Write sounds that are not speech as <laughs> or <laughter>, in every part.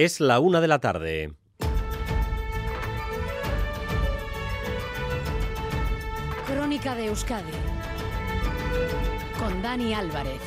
Es la una de la tarde. Crónica de Euskadi con Dani Álvarez.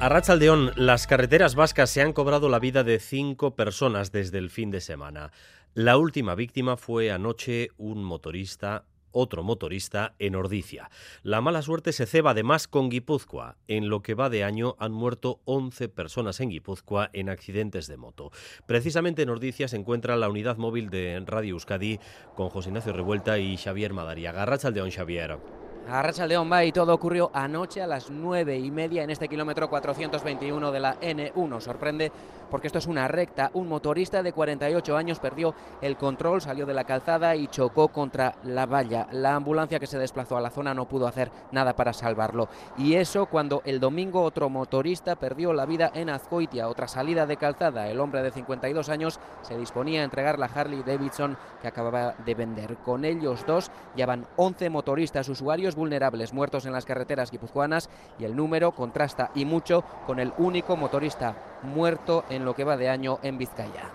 A Rachaldeón, las carreteras vascas se han cobrado la vida de cinco personas desde el fin de semana. La última víctima fue anoche un motorista otro motorista en Ordicia. La mala suerte se ceba además con Guipúzcoa. En lo que va de año han muerto 11 personas en Guipúzcoa en accidentes de moto. Precisamente en Ordicia se encuentra la unidad móvil de Radio Euskadi con José Ignacio Revuelta y Xavier Madariaga. Rachaldeón, Xavier. A León va y todo ocurrió anoche a las nueve y media en este kilómetro 421 de la N1. Sorprende porque esto es una recta. Un motorista de 48 años perdió el control, salió de la calzada y chocó contra la valla. La ambulancia que se desplazó a la zona no pudo hacer nada para salvarlo. Y eso cuando el domingo otro motorista perdió la vida en Azcoitia, otra salida de calzada. El hombre de 52 años se disponía a entregar la Harley Davidson que acababa de vender. Con ellos dos ya van 11 motoristas usuarios vulnerables muertos en las carreteras guipuzcoanas y el número contrasta y mucho con el único motorista muerto en lo que va de año en Vizcaya.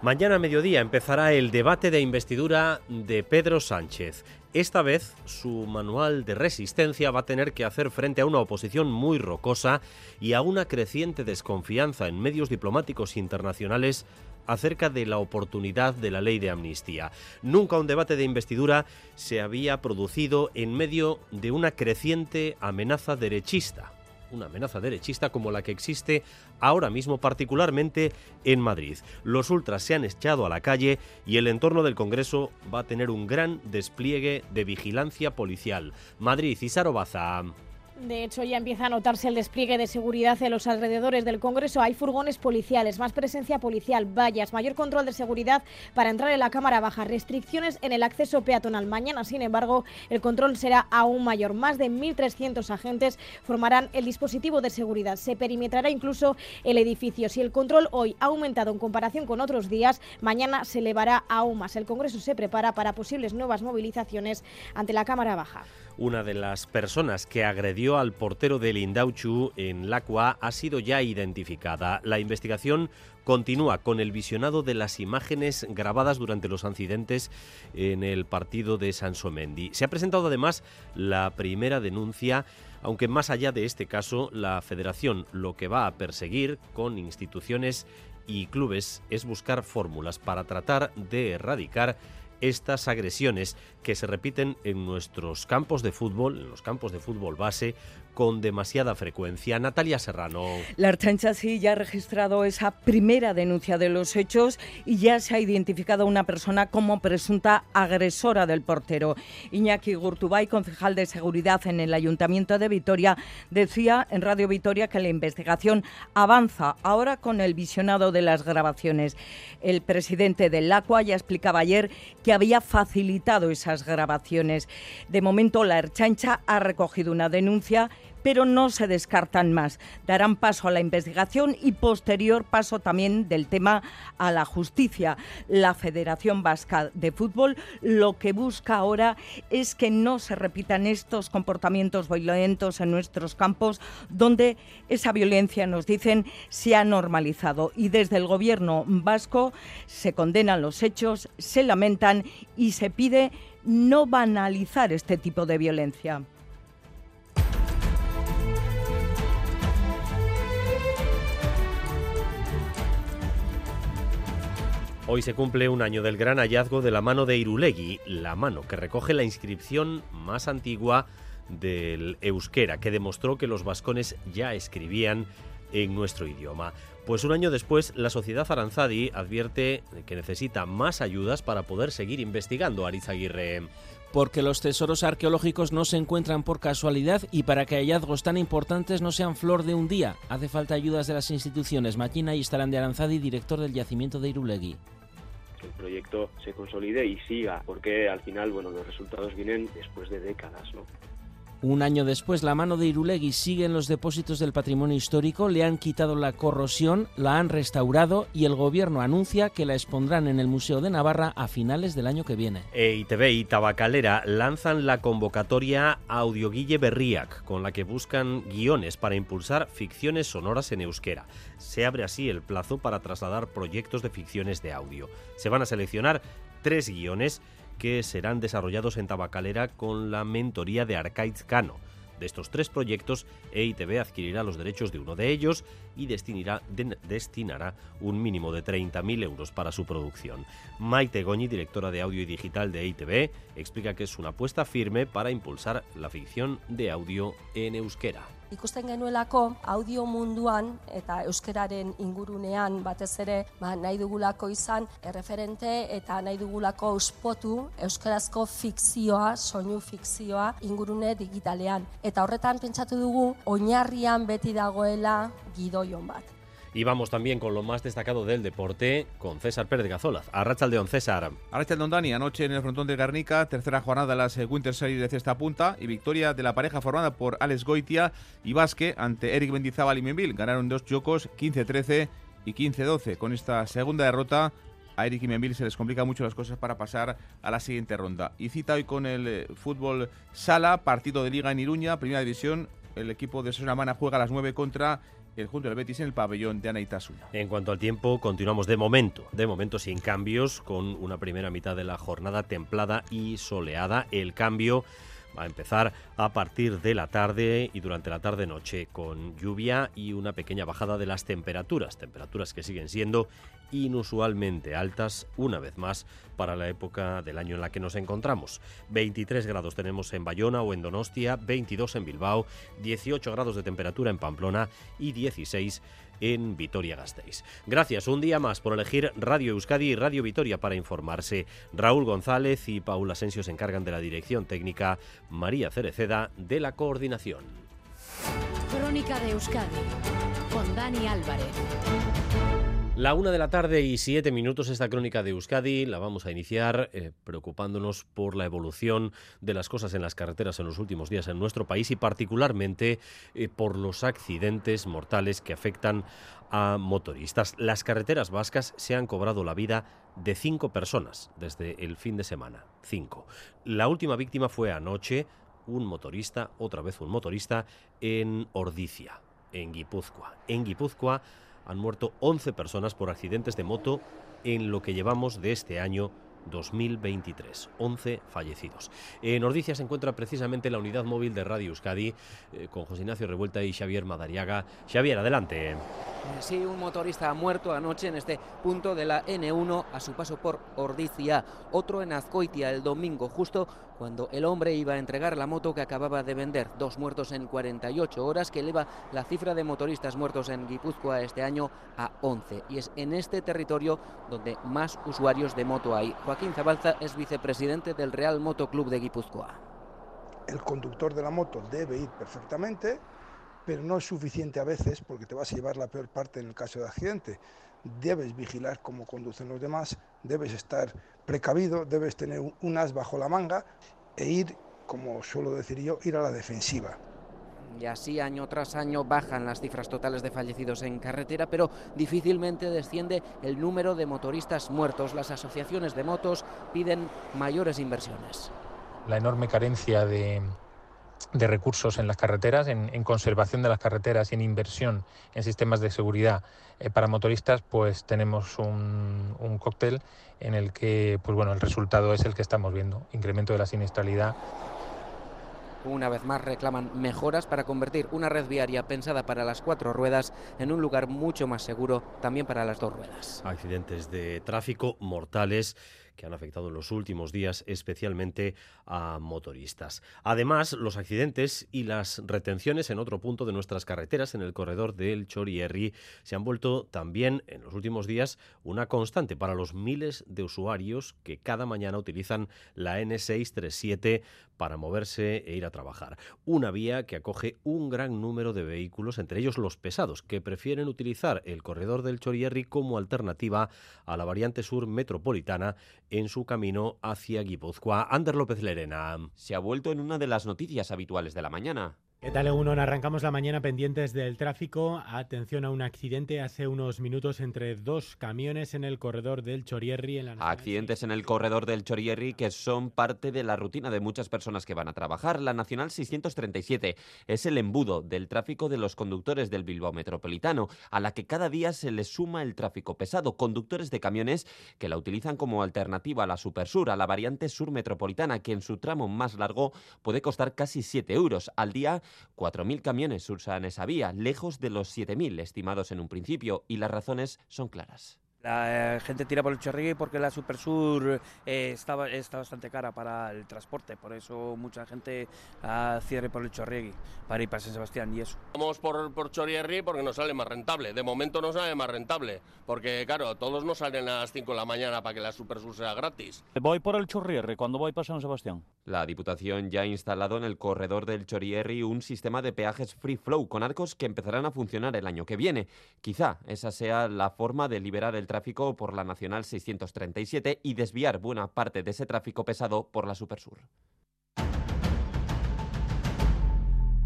Mañana a mediodía empezará el debate de investidura de Pedro Sánchez. Esta vez su manual de resistencia va a tener que hacer frente a una oposición muy rocosa y a una creciente desconfianza en medios diplomáticos internacionales acerca de la oportunidad de la ley de amnistía. Nunca un debate de investidura se había producido en medio de una creciente amenaza derechista una amenaza derechista como la que existe ahora mismo particularmente en Madrid. Los ultras se han echado a la calle y el entorno del Congreso va a tener un gran despliegue de vigilancia policial. Madrid y Sarobaza. De hecho, ya empieza a notarse el despliegue de seguridad en los alrededores del Congreso. Hay furgones policiales, más presencia policial, vallas, mayor control de seguridad para entrar en la Cámara Baja, restricciones en el acceso peatonal. Mañana, sin embargo, el control será aún mayor. Más de 1.300 agentes formarán el dispositivo de seguridad. Se perimetrará incluso el edificio. Si el control hoy ha aumentado en comparación con otros días, mañana se elevará aún más. El Congreso se prepara para posibles nuevas movilizaciones ante la Cámara Baja. Una de las personas que agredió al portero del Indauchu en Lacua ha sido ya identificada. La investigación continúa con el visionado de las imágenes grabadas durante los incidentes en el partido de Sansomendi. Se ha presentado además la primera denuncia aunque más allá de este caso, la federación lo que va a perseguir con instituciones y clubes es buscar fórmulas para tratar de erradicar estas agresiones que se repiten en nuestros campos de fútbol, en los campos de fútbol base, con demasiada frecuencia. Natalia Serrano. La Archancha sí ya ha registrado esa primera denuncia de los hechos y ya se ha identificado a una persona como presunta agresora del portero. Iñaki Gurtubay, concejal de seguridad en el Ayuntamiento de Vitoria, decía en Radio Vitoria que la investigación avanza ahora con el visionado de las grabaciones. El presidente del ACUA ya explicaba ayer que había facilitado esas grabaciones. De momento, la Archancha ha recogido una denuncia pero no se descartan más. Darán paso a la investigación y posterior paso también del tema a la justicia. La Federación Vasca de Fútbol lo que busca ahora es que no se repitan estos comportamientos violentos en nuestros campos, donde esa violencia, nos dicen, se ha normalizado. Y desde el gobierno vasco se condenan los hechos, se lamentan y se pide no banalizar este tipo de violencia. Hoy se cumple un año del gran hallazgo de la mano de Irulegui, la mano que recoge la inscripción más antigua del euskera, que demostró que los vascones ya escribían en nuestro idioma. Pues un año después, la sociedad Aranzadi advierte que necesita más ayudas para poder seguir investigando, Arizaguirre porque los tesoros arqueológicos no se encuentran por casualidad y para que hallazgos tan importantes no sean flor de un día. Hace falta ayudas de las instituciones. Maquina y Estarán de Aranzadi, director del yacimiento de Irulegui proyecto se consolide y siga, porque al final, bueno, los resultados vienen después de décadas, ¿no? Un año después, la mano de Irulegui sigue en los depósitos del patrimonio histórico, le han quitado la corrosión, la han restaurado y el gobierno anuncia que la expondrán en el Museo de Navarra a finales del año que viene. EITB y Tabacalera lanzan la convocatoria Audioguille Berriac, con la que buscan guiones para impulsar ficciones sonoras en euskera. Se abre así el plazo para trasladar proyectos de ficciones de audio. Se van a seleccionar tres guiones que serán desarrollados en Tabacalera con la mentoría de Arcaiz Cano. De estos tres proyectos, EITB adquirirá los derechos de uno de ellos y destinará, destinará un mínimo de 30.000 euros para su producción. Maite Goñi, directora de audio y digital de EITB, explica que es una apuesta firme para impulsar la ficción de audio en euskera. Ikusten genuelako audio munduan eta euskeraren ingurunean batez ere ba, nahi dugulako izan erreferente eta nahi dugulako ospotu euskarazko fikzioa, soinu fikzioa ingurune digitalean. Eta horretan pentsatu dugu oinarrian beti dagoela gidoion bat. Y vamos también con lo más destacado del deporte, con César Pérez Gazolaz. Arrachaldeón, César. Arrachaldeón, Dani. Anoche en el frontón de Garnica, tercera jornada de las eh, Winter Series de cesta punta y victoria de la pareja formada por Alex Goitia y Vasque ante Eric Mendizábal y Menville. Ganaron dos chocos, 15-13 y 15-12. Con esta segunda derrota, a Eric y Menville se les complica mucho las cosas para pasar a la siguiente ronda. Y cita hoy con el eh, fútbol sala, partido de liga en Iruña, primera división. El equipo de Mana juega a las 9 contra el junto del Betis en el pabellón de Anaitasuna. En cuanto al tiempo, continuamos de momento, de momento sin cambios, con una primera mitad de la jornada templada y soleada. El cambio va a empezar a partir de la tarde y durante la tarde-noche con lluvia y una pequeña bajada de las temperaturas, temperaturas que siguen siendo inusualmente altas una vez más para la época del año en la que nos encontramos. 23 grados tenemos en Bayona o en Donostia, 22 en Bilbao, 18 grados de temperatura en Pamplona y 16 en Vitoria-Gasteiz. Gracias un día más por elegir Radio Euskadi y Radio Vitoria para informarse. Raúl González y Paula Asensio se encargan de la dirección técnica, María Cereceda de la coordinación. Crónica de Euskadi con Dani Álvarez. La una de la tarde y siete minutos esta crónica de Euskadi la vamos a iniciar eh, preocupándonos por la evolución de las cosas en las carreteras en los últimos días en nuestro país y particularmente eh, por los accidentes mortales que afectan a motoristas. Las carreteras vascas se han cobrado la vida de cinco personas desde el fin de semana. Cinco. La última víctima fue anoche un motorista, otra vez un motorista, en Ordicia, en Guipúzcoa. En Guipúzcoa han muerto 11 personas por accidentes de moto en lo que llevamos de este año 2023. 11 fallecidos. En Ordicia se encuentra precisamente la unidad móvil de Radio Euskadi eh, con José Ignacio Revuelta y Xavier Madariaga. Xavier, adelante. Sí, un motorista ha muerto anoche en este punto de la N1 a su paso por Ordicia. Otro en Azcoitia el domingo, justo cuando el hombre iba a entregar la moto que acababa de vender. Dos muertos en 48 horas, que eleva la cifra de motoristas muertos en Guipúzcoa este año a 11. Y es en este territorio donde más usuarios de moto hay. Joaquín Zabalza es vicepresidente del Real Moto Club de Guipúzcoa. El conductor de la moto debe ir perfectamente, pero no es suficiente a veces porque te vas a llevar la peor parte en el caso de accidente. Debes vigilar cómo conducen los demás, debes estar precavido, debes tener un as bajo la manga e ir, como suelo decir yo, ir a la defensiva. Y así año tras año bajan las cifras totales de fallecidos en carretera, pero difícilmente desciende el número de motoristas muertos. Las asociaciones de motos piden mayores inversiones. La enorme carencia de, de recursos en las carreteras, en, conservación de las carreteras y en inversión en sistemas de seguridad eh, para motoristas, pues tenemos un, un, cóctel en el que, pues bueno, el resultado es el que estamos viendo, incremento de la siniestralidad. Una vez más reclaman mejoras para convertir una red viaria pensada para las cuatro ruedas en un lugar mucho más seguro también para las dos ruedas. Accidentes de tráfico mortales que han afectado en los últimos días especialmente a motoristas. Además, los accidentes y las retenciones en otro punto de nuestras carreteras, en el corredor del Chorierri, se han vuelto también en los últimos días una constante para los miles de usuarios que cada mañana utilizan la N637 para moverse e ir a trabajar. Una vía que acoge un gran número de vehículos, entre ellos los pesados, que prefieren utilizar el corredor del Chorierri como alternativa a la variante sur metropolitana en su camino hacia Guipúzcoa. Ander López Lerena. Se ha vuelto en una de las noticias habituales de la mañana. ¿Qué tal, uno? Arrancamos la mañana pendientes del tráfico. Atención a un accidente hace unos minutos entre dos camiones en el corredor del Chorierri. En la Accidentes en el corredor del Chorierri que son parte de la rutina de muchas personas que van a trabajar. La Nacional 637 es el embudo del tráfico de los conductores del Bilbao Metropolitano, a la que cada día se le suma el tráfico pesado. Conductores de camiones que la utilizan como alternativa a la Supersur, a la variante sur metropolitana, que en su tramo más largo puede costar casi 7 euros al día 4.000 camiones usan esa vía, lejos de los 7.000 estimados en un principio, y las razones son claras. La eh, gente tira por el Chorregui porque la Supersur eh, está, está, bastante cara para el transporte, por eso mucha gente uh, cierre por el Chorregui para ir para San Sebastián y eso. Vamos por, por Chorierri porque nos sale más rentable, de momento nos sale más rentable, porque claro, todos nos salen a las 5 de la mañana para que la Supersur sea gratis. Voy por el Chorierri cuando voy para San Sebastián. La Diputación ya ha instalado en el corredor del Chorierri un sistema de peajes free flow con arcos que empezarán a funcionar el año que viene. Quizá esa sea la forma de liberar el tráfico por la Nacional 637 y desviar buena parte de ese tráfico pesado por la Supersur.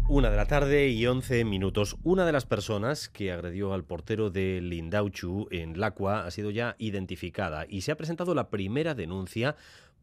Una de la tarde y 11 minutos. Una de las personas que agredió al portero de Lindauchu en Lacua ha sido ya identificada y se ha presentado la primera denuncia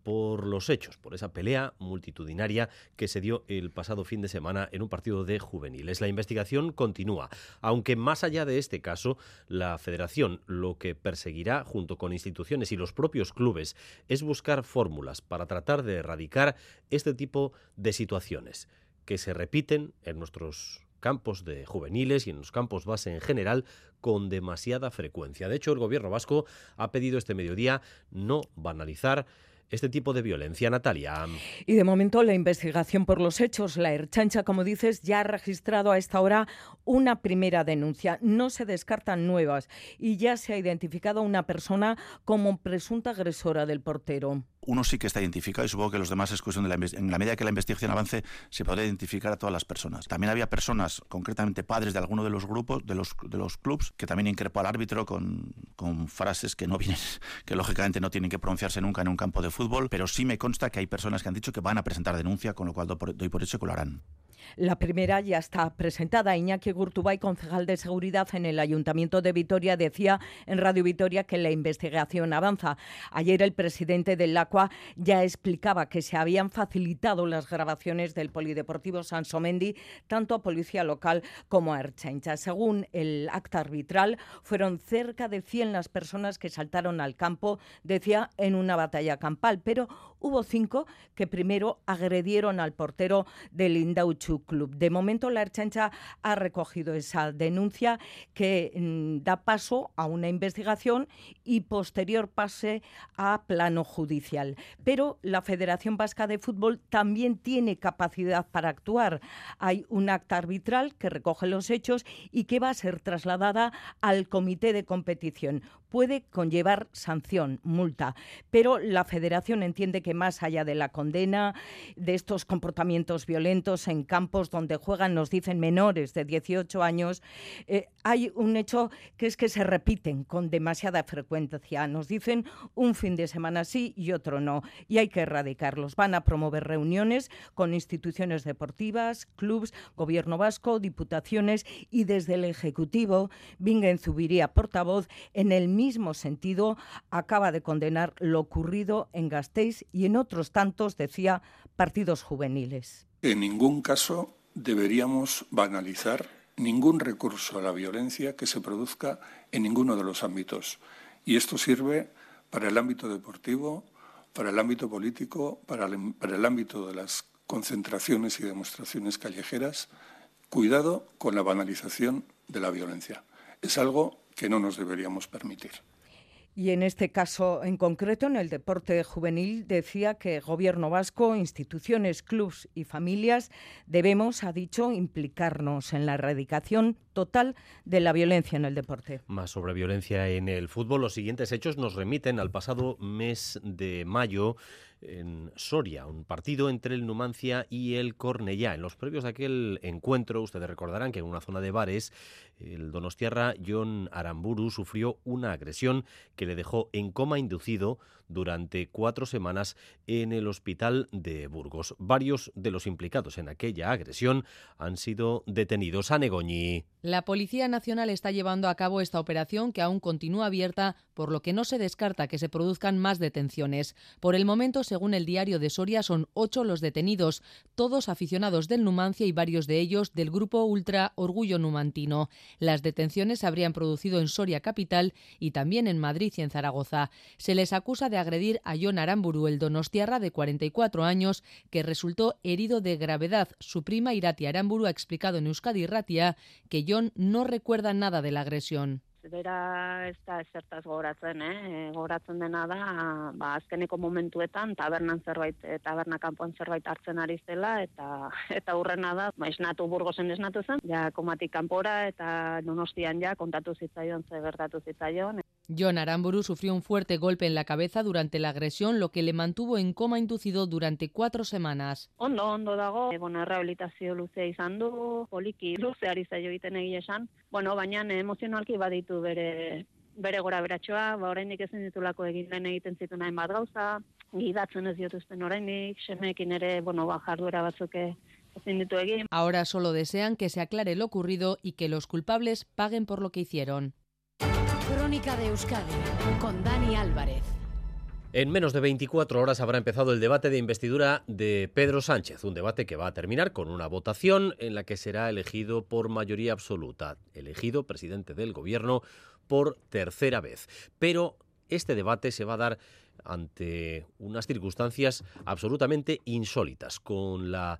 por los hechos, por esa pelea multitudinaria que se dio el pasado fin de semana en un partido de juveniles. La investigación continúa, aunque más allá de este caso, la federación lo que perseguirá junto con instituciones y los propios clubes es buscar fórmulas para tratar de erradicar este tipo de situaciones que se repiten en nuestros campos de juveniles y en los campos base en general con demasiada frecuencia. De hecho, el gobierno vasco ha pedido este mediodía no banalizar este tipo de violencia, Natalia. Y de momento la investigación por los hechos, la Erchancha, como dices, ya ha registrado a esta hora una primera denuncia. No se descartan nuevas y ya se ha identificado a una persona como presunta agresora del portero uno sí que está identificado y supongo que los demás es cuestión de la en la medida que la investigación avance se podrá identificar a todas las personas. También había personas, concretamente padres de alguno de los grupos, de los, de los clubs, que también increpó al árbitro con, con frases que no vienen, <laughs> que lógicamente no tienen que pronunciarse nunca en un campo de fútbol, pero sí me consta que hay personas que han dicho que van a presentar denuncia, con lo cual doy por hecho que lo harán. La primera ya está presentada. Iñaki Gurtubay, concejal de seguridad en el Ayuntamiento de Vitoria, decía en Radio Vitoria que la investigación avanza. Ayer el presidente del LACUA ya explicaba que se habían facilitado las grabaciones del Polideportivo Sansomendi tanto a Policía Local como a Erchancha. Según el acta arbitral, fueron cerca de 100 las personas que saltaron al campo, decía, en una batalla campal, pero hubo cinco que primero agredieron al portero del Indauchu Club. De momento, la Erchancha ha recogido esa denuncia que mm, da paso a una investigación y posterior pase a plano judicial. Pero la Federación Vasca de Fútbol también tiene capacidad para actuar. Hay un acta arbitral que recoge los hechos y que va a ser trasladada al comité de competición puede conllevar sanción, multa. Pero la Federación entiende que más allá de la condena de estos comportamientos violentos en campos donde juegan, nos dicen menores de 18 años, eh, hay un hecho que es que se repiten con demasiada frecuencia. Nos dicen un fin de semana sí y otro no. Y hay que erradicarlos. Van a promover reuniones con instituciones deportivas, clubs, gobierno vasco, diputaciones y desde el Ejecutivo, Vingen Zubiría, portavoz, en el mismo sentido, acaba de condenar lo ocurrido en Gasteiz y en otros tantos, decía, partidos juveniles. En ningún caso deberíamos banalizar ningún recurso a la violencia que se produzca en ninguno de los ámbitos. Y esto sirve para el ámbito deportivo, para el ámbito político, para el, ámbito de las concentraciones y demostraciones callejeras. Cuidado con la banalización de la violencia. Es algo que no nos deberíamos permitir. Y en este caso en concreto, en el deporte juvenil, decía que Gobierno vasco, instituciones, clubs y familias debemos, ha dicho, implicarnos en la erradicación total de la violencia en el deporte. Más sobre violencia en el fútbol. Los siguientes hechos nos remiten al pasado mes de mayo en Soria, un partido entre el Numancia y el Cornellá. En los previos de aquel encuentro, ustedes recordarán que en una zona de bares, el donostiarra John Aramburu sufrió una agresión que le dejó en coma inducido durante cuatro semanas en el hospital de Burgos. Varios de los implicados en aquella agresión han sido detenidos. a Negoñi. La Policía Nacional está llevando a cabo esta operación que aún continúa abierta, por lo que no se descarta que se produzcan más detenciones. Por el momento, según el diario de Soria, son ocho los detenidos, todos aficionados del Numancia y varios de ellos del grupo Ultra Orgullo Numantino. Las detenciones se habrían producido en Soria capital y también en Madrid y en Zaragoza. Se les acusa de agredir a John Aramburu, el donostiarra de 44 años, que resultó herido de gravedad. Su prima Irati Aramburu ha explicado en Euskadi Ratia que John no recuerda nada de la agresión. bera ez da esertaz goratzen, eh? goratzen dena da, ba, azkeneko momentuetan tabernan zerbait, eh, taberna kanpoan zerbait hartzen ari zela, eta <laughs> eta urrena da, ba, esnatu burgozen esnatu zen, ja komatik kanpora, eta donostian ja kontatu zitzaion ze gertatu zitzaion. John Aramburu sufrió un fuerte golpe en la cabeza durante la agresión, lo que le mantuvo en coma inducido durante cuatro semanas. Ondo, ondo dago, e, bueno, rehabilitazio luzea izan du, poliki luzeari zaio egiten egia esan, bueno, baina emozionalki baditu bere bere gora beratxoa, ba, oraindik ezin ditulako egin lehen egiten zitu nahi bat gauza, gidatzen ez diotuzten oraindik, semeekin ere, bueno, ba, jarduera batzuk egin. Ahora solo desean que se aclare lo ocurrido y que los culpables paguen por lo que hicieron. Crónica de Euskadi con Dani Álvarez. En menos de 24 horas habrá empezado el debate de investidura de Pedro Sánchez, un debate que va a terminar con una votación en la que será elegido por mayoría absoluta, elegido presidente del gobierno por tercera vez. Pero este debate se va a dar ante unas circunstancias absolutamente insólitas, con la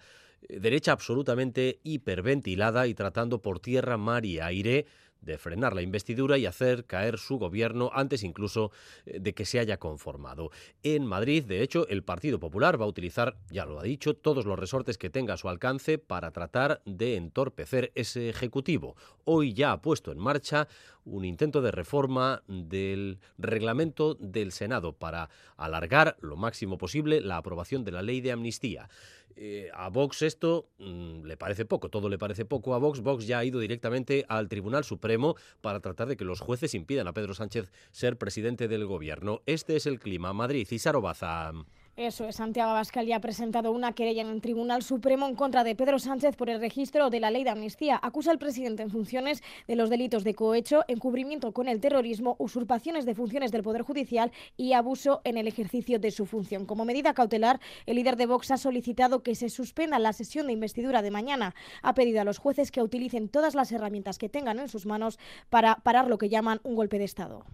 derecha absolutamente hiperventilada y tratando por tierra, mar y aire de frenar la investidura y hacer caer su gobierno antes incluso eh, de que se haya conformado. En Madrid, de hecho, el Partido Popular va a utilizar, ya lo ha dicho, todos los resortes que tenga a su alcance para tratar de entorpecer ese Ejecutivo. Hoy ya ha puesto en marcha un intento de reforma del reglamento del Senado para alargar lo máximo posible la aprobación de la ley de amnistía. Eh, a Vox esto mm, le parece poco, todo le parece poco a Vox. Vox ya ha ido directamente al Tribunal Supremo para tratar de que los jueces impidan a Pedro Sánchez ser presidente del gobierno. Este es el clima. Madrid y Sarobaza. Eso es, Santiago Abascal ya ha presentado una querella en el Tribunal Supremo en contra de Pedro Sánchez por el registro de la ley de amnistía. Acusa al presidente en funciones de los delitos de cohecho, encubrimiento con el terrorismo, usurpaciones de funciones del Poder Judicial y abuso en el ejercicio de su función. Como medida cautelar, el líder de Vox ha solicitado que se suspenda la sesión de investidura de mañana. Ha pedido a los jueces que utilicen todas las herramientas que tengan en sus manos para parar lo que llaman un golpe de Estado.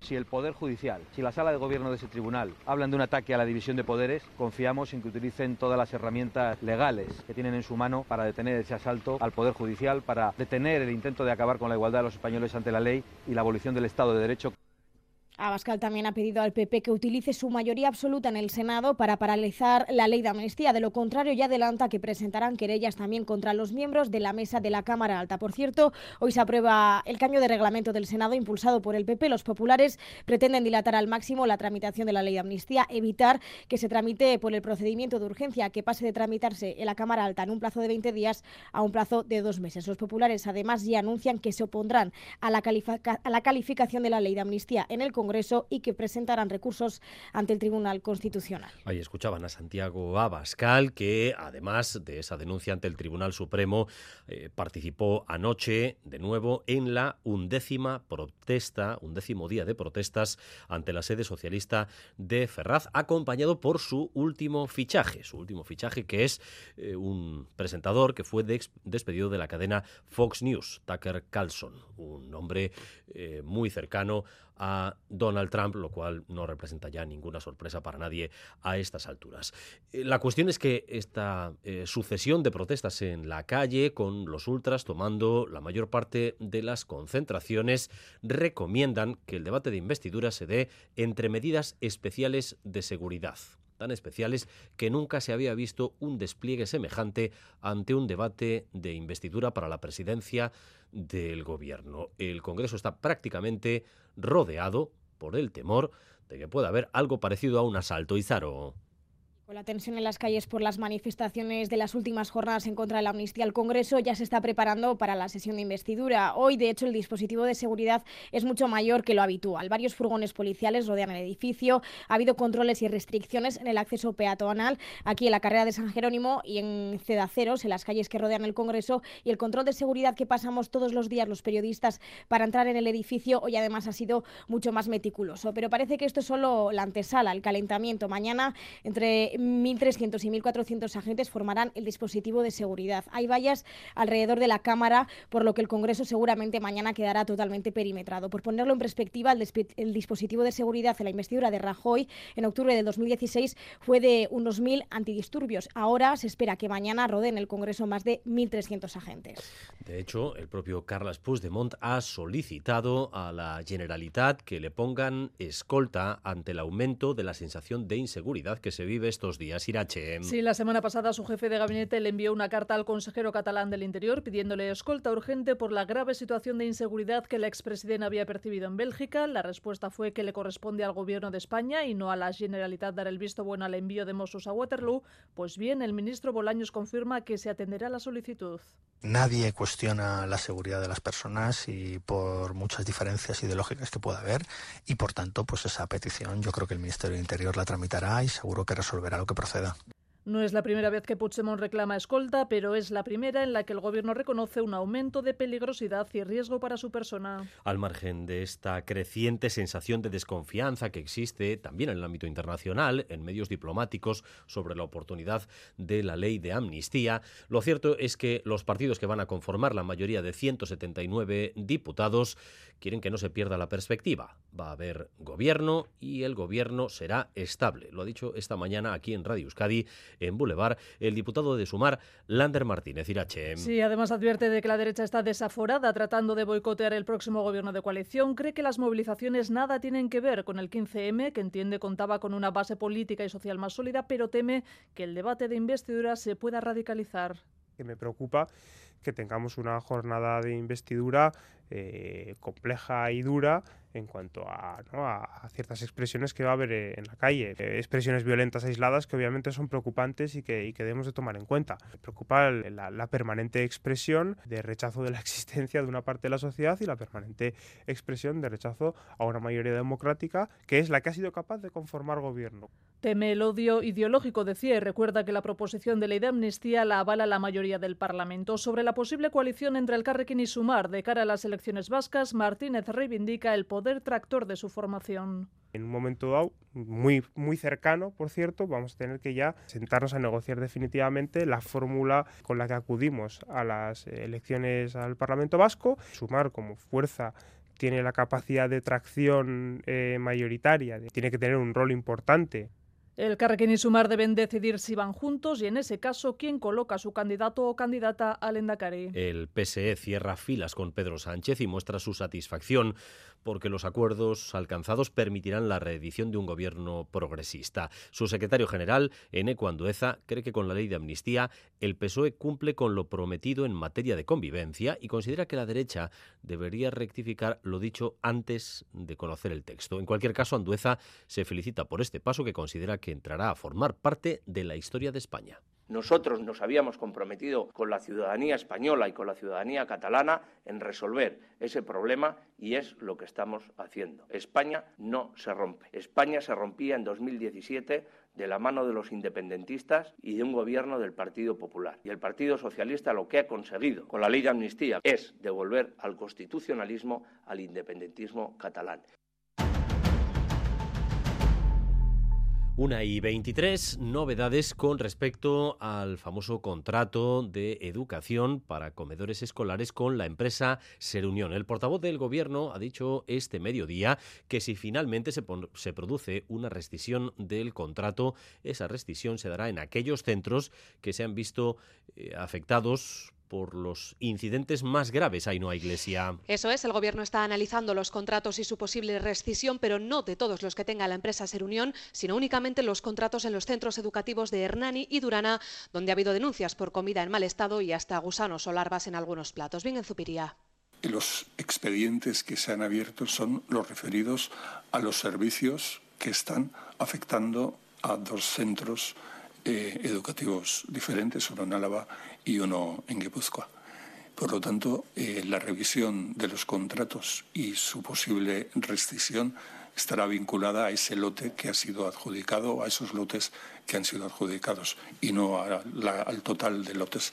Si el Poder Judicial, si la sala de gobierno de ese tribunal hablan de un ataque a la división de poderes, confiamos en que utilicen todas las herramientas legales que tienen en su mano para detener ese asalto al Poder Judicial, para detener el intento de acabar con la igualdad de los españoles ante la ley y la abolición del Estado de Derecho. Abascal también ha pedido al PP que utilice su mayoría absoluta en el Senado para paralizar la ley de amnistía. De lo contrario, ya adelanta que presentarán querellas también contra los miembros de la mesa de la Cámara Alta. Por cierto, hoy se aprueba el cambio de reglamento del Senado impulsado por el PP. Los populares pretenden dilatar al máximo la tramitación de la ley de amnistía, evitar que se tramite por el procedimiento de urgencia, que pase de tramitarse en la Cámara Alta en un plazo de 20 días a un plazo de dos meses. Los populares además ya anuncian que se opondrán a la, calificación de la ley de amnistía en el Congreso Congreso y que presentarán recursos ante el Tribunal Constitucional. Ahí escuchaban a Santiago Abascal, que además de esa denuncia ante el Tribunal Supremo, eh, participó anoche de nuevo en la undécima protesta, undécimo día de protestas ante la sede socialista de Ferraz, acompañado por su último fichaje, su último fichaje que es eh, un presentador que fue despedido de la cadena Fox News, Tucker Carlson, un hombre eh, muy cercano a Donald Trump, lo cual no representa ya ninguna sorpresa para nadie a estas alturas. Eh, la cuestión es que esta eh, sucesión de protestas en la calle, con los ultras tomando la mayor parte de las concentraciones, recomiendan que el debate de investidura se dé entre medidas especiales de seguridad tan especiales que nunca se había visto un despliegue semejante ante un debate de investidura para la presidencia del gobierno. El Congreso está prácticamente rodeado por el temor de que pueda haber algo parecido a un asalto. Izaro. Con la tensión en las calles por las manifestaciones de las últimas jornadas en contra de la amnistía, el Congreso ya se está preparando para la sesión de investidura. Hoy, de hecho, el dispositivo de seguridad es mucho mayor que lo habitual. Varios furgones policiales rodean el edificio. Ha habido controles y restricciones en el acceso peatonal aquí en la carrera de San Jerónimo y en Cedaceros, en las calles que rodean el Congreso. Y el control de seguridad que pasamos todos los días los periodistas para entrar en el edificio hoy además ha sido mucho más meticuloso. Pero parece que esto es solo la antesala, el calentamiento. Mañana entre 1.300 y 1.400 agentes formarán el dispositivo de seguridad. Hay vallas alrededor de la Cámara, por lo que el Congreso seguramente mañana quedará totalmente perimetrado. Por ponerlo en perspectiva, el, dispositivo de seguridad en la investidura de Rajoy en octubre de 2016 fue de unos 1.000 antidisturbios. Ahora se espera que mañana rodeen el Congreso más de 1.300 agentes. De hecho, el propio Carles Puigdemont ha solicitado a la Generalitat que le pongan escolta ante el aumento de la sensación de inseguridad que se vive estos días. Irache. Sí, la semana pasada su jefe de gabinete le envió una carta al consejero catalán del Interior pidiéndole escolta urgente por la grave situación de inseguridad que el expresidente había percibido en Bélgica. La respuesta fue que le corresponde al gobierno de España y no a la Generalitat dar el visto bueno al envío de Mossos a Waterloo. Pues bien, el ministro Bolaños confirma que se atenderá a la solicitud. Nadie cuestiona la seguridad de las personas y por muchas diferencias ideológicas que pueda haber y por tanto pues esa petición yo creo que el Ministerio del Interior la tramitará y seguro que resolverá lo que proceda. No es la primera vez que Puigdemont reclama escolta, pero es la primera en la que el gobierno reconoce un aumento de peligrosidad y riesgo para su persona. Al margen de esta creciente sensación de desconfianza que existe también en el ámbito internacional, en medios diplomáticos, sobre la oportunidad de la ley de amnistía, lo cierto es que los partidos que van a conformar la mayoría de 179 diputados quieren que no se pierda la perspectiva. Va a haber gobierno y el gobierno será estable. Lo ha dicho esta mañana aquí en Radio Euskadi en Boulevard el diputado de Sumar, Lander Martínez Irache. Sí, además advierte de que la derecha está desaforada tratando de boicotear el próximo gobierno de coalición. Cree que las movilizaciones nada tienen que ver con el 15M, que entiende contaba con una base política y social más sólida, pero teme que el debate de investidura se pueda radicalizar. Que me preocupa que tengamos una jornada de investidura eh, compleja y dura en cuanto a, ciertas expresiones que va a haber eh, en la calle, eh, expresiones violentas aisladas que obviamente son preocupantes y que, debemos de tomar en cuenta. Preocupa la, permanente expresión de rechazo de la <laughs> existencia de una parte de la sociedad y la permanente expresión de rechazo a una mayoría democrática que es la que ha sido capaz de conformar gobierno. Teme el odio ideológico, decía, y recuerda que la proposición de ley de amnistía la avala la mayoría del Parlamento. Sobre la posible coalición entre el Carrequín y Sumar de cara a las elecciones vascas, Martínez reivindica el poder tractor de su formación. En un momento muy, muy cercano, por cierto, vamos a tener que ya sentarnos a negociar definitivamente la fórmula con la que acudimos a las elecciones al Parlamento Vasco. Sumar como fuerza tiene la capacidad de tracción eh, mayoritaria, tiene que tener un rol importante el Carrequín y Sumar deben decidir si van juntos y en ese caso quién coloca su candidato o candidata al Endacari. El PSE cierra filas con Pedro Sánchez y muestra su satisfacción porque los acuerdos alcanzados permitirán la reedición de un gobierno progresista. Su secretario general, Eneco Andueza, cree que con la ley de amnistía el PSOE cumple con lo prometido en materia de convivencia y considera que la derecha debería rectificar lo dicho antes de conocer el texto. En cualquier caso, Andueza se felicita por este paso que considera que entrará a formar parte de la historia de España. Nosotros nos habíamos comprometido con la ciudadanía española y con la ciudadanía catalana en resolver ese problema y es lo que estamos haciendo. España no se rompe. España se rompía en 2017 de la mano de los independentistas y de un gobierno del Partido Popular. Y el Partido Socialista lo que ha conseguido con la ley de amnistía es devolver al constitucionalismo al independentismo catalán. Una y 23 novedades con respecto al famoso contrato de educación para comedores escolares con la empresa Serunión. El portavoz del Gobierno ha dicho este mediodía que si finalmente se, se produce una rescisión del contrato, esa rescisión se dará en aquellos centros que se han visto eh, afectados por los incidentes más graves, hay no Iglesia. Eso es, el Gobierno está analizando los contratos y su posible rescisión, pero no de todos los que tenga la empresa Ser Unión, sino únicamente los contratos en los centros educativos de Hernani y Durana, donde ha habido denuncias por comida en mal estado y hasta gusanos o larvas en algunos platos. Bien en Zupiría. Los expedientes que se han abierto son los referidos a los servicios que están afectando a dos centros eh, educativos diferentes, uno en Álava y uno en Guipúzcoa. Por lo tanto, eh, la revisión de los contratos y su posible rescisión estará vinculada a ese lote que ha sido adjudicado, a esos lotes que han sido adjudicados y no al total de lotes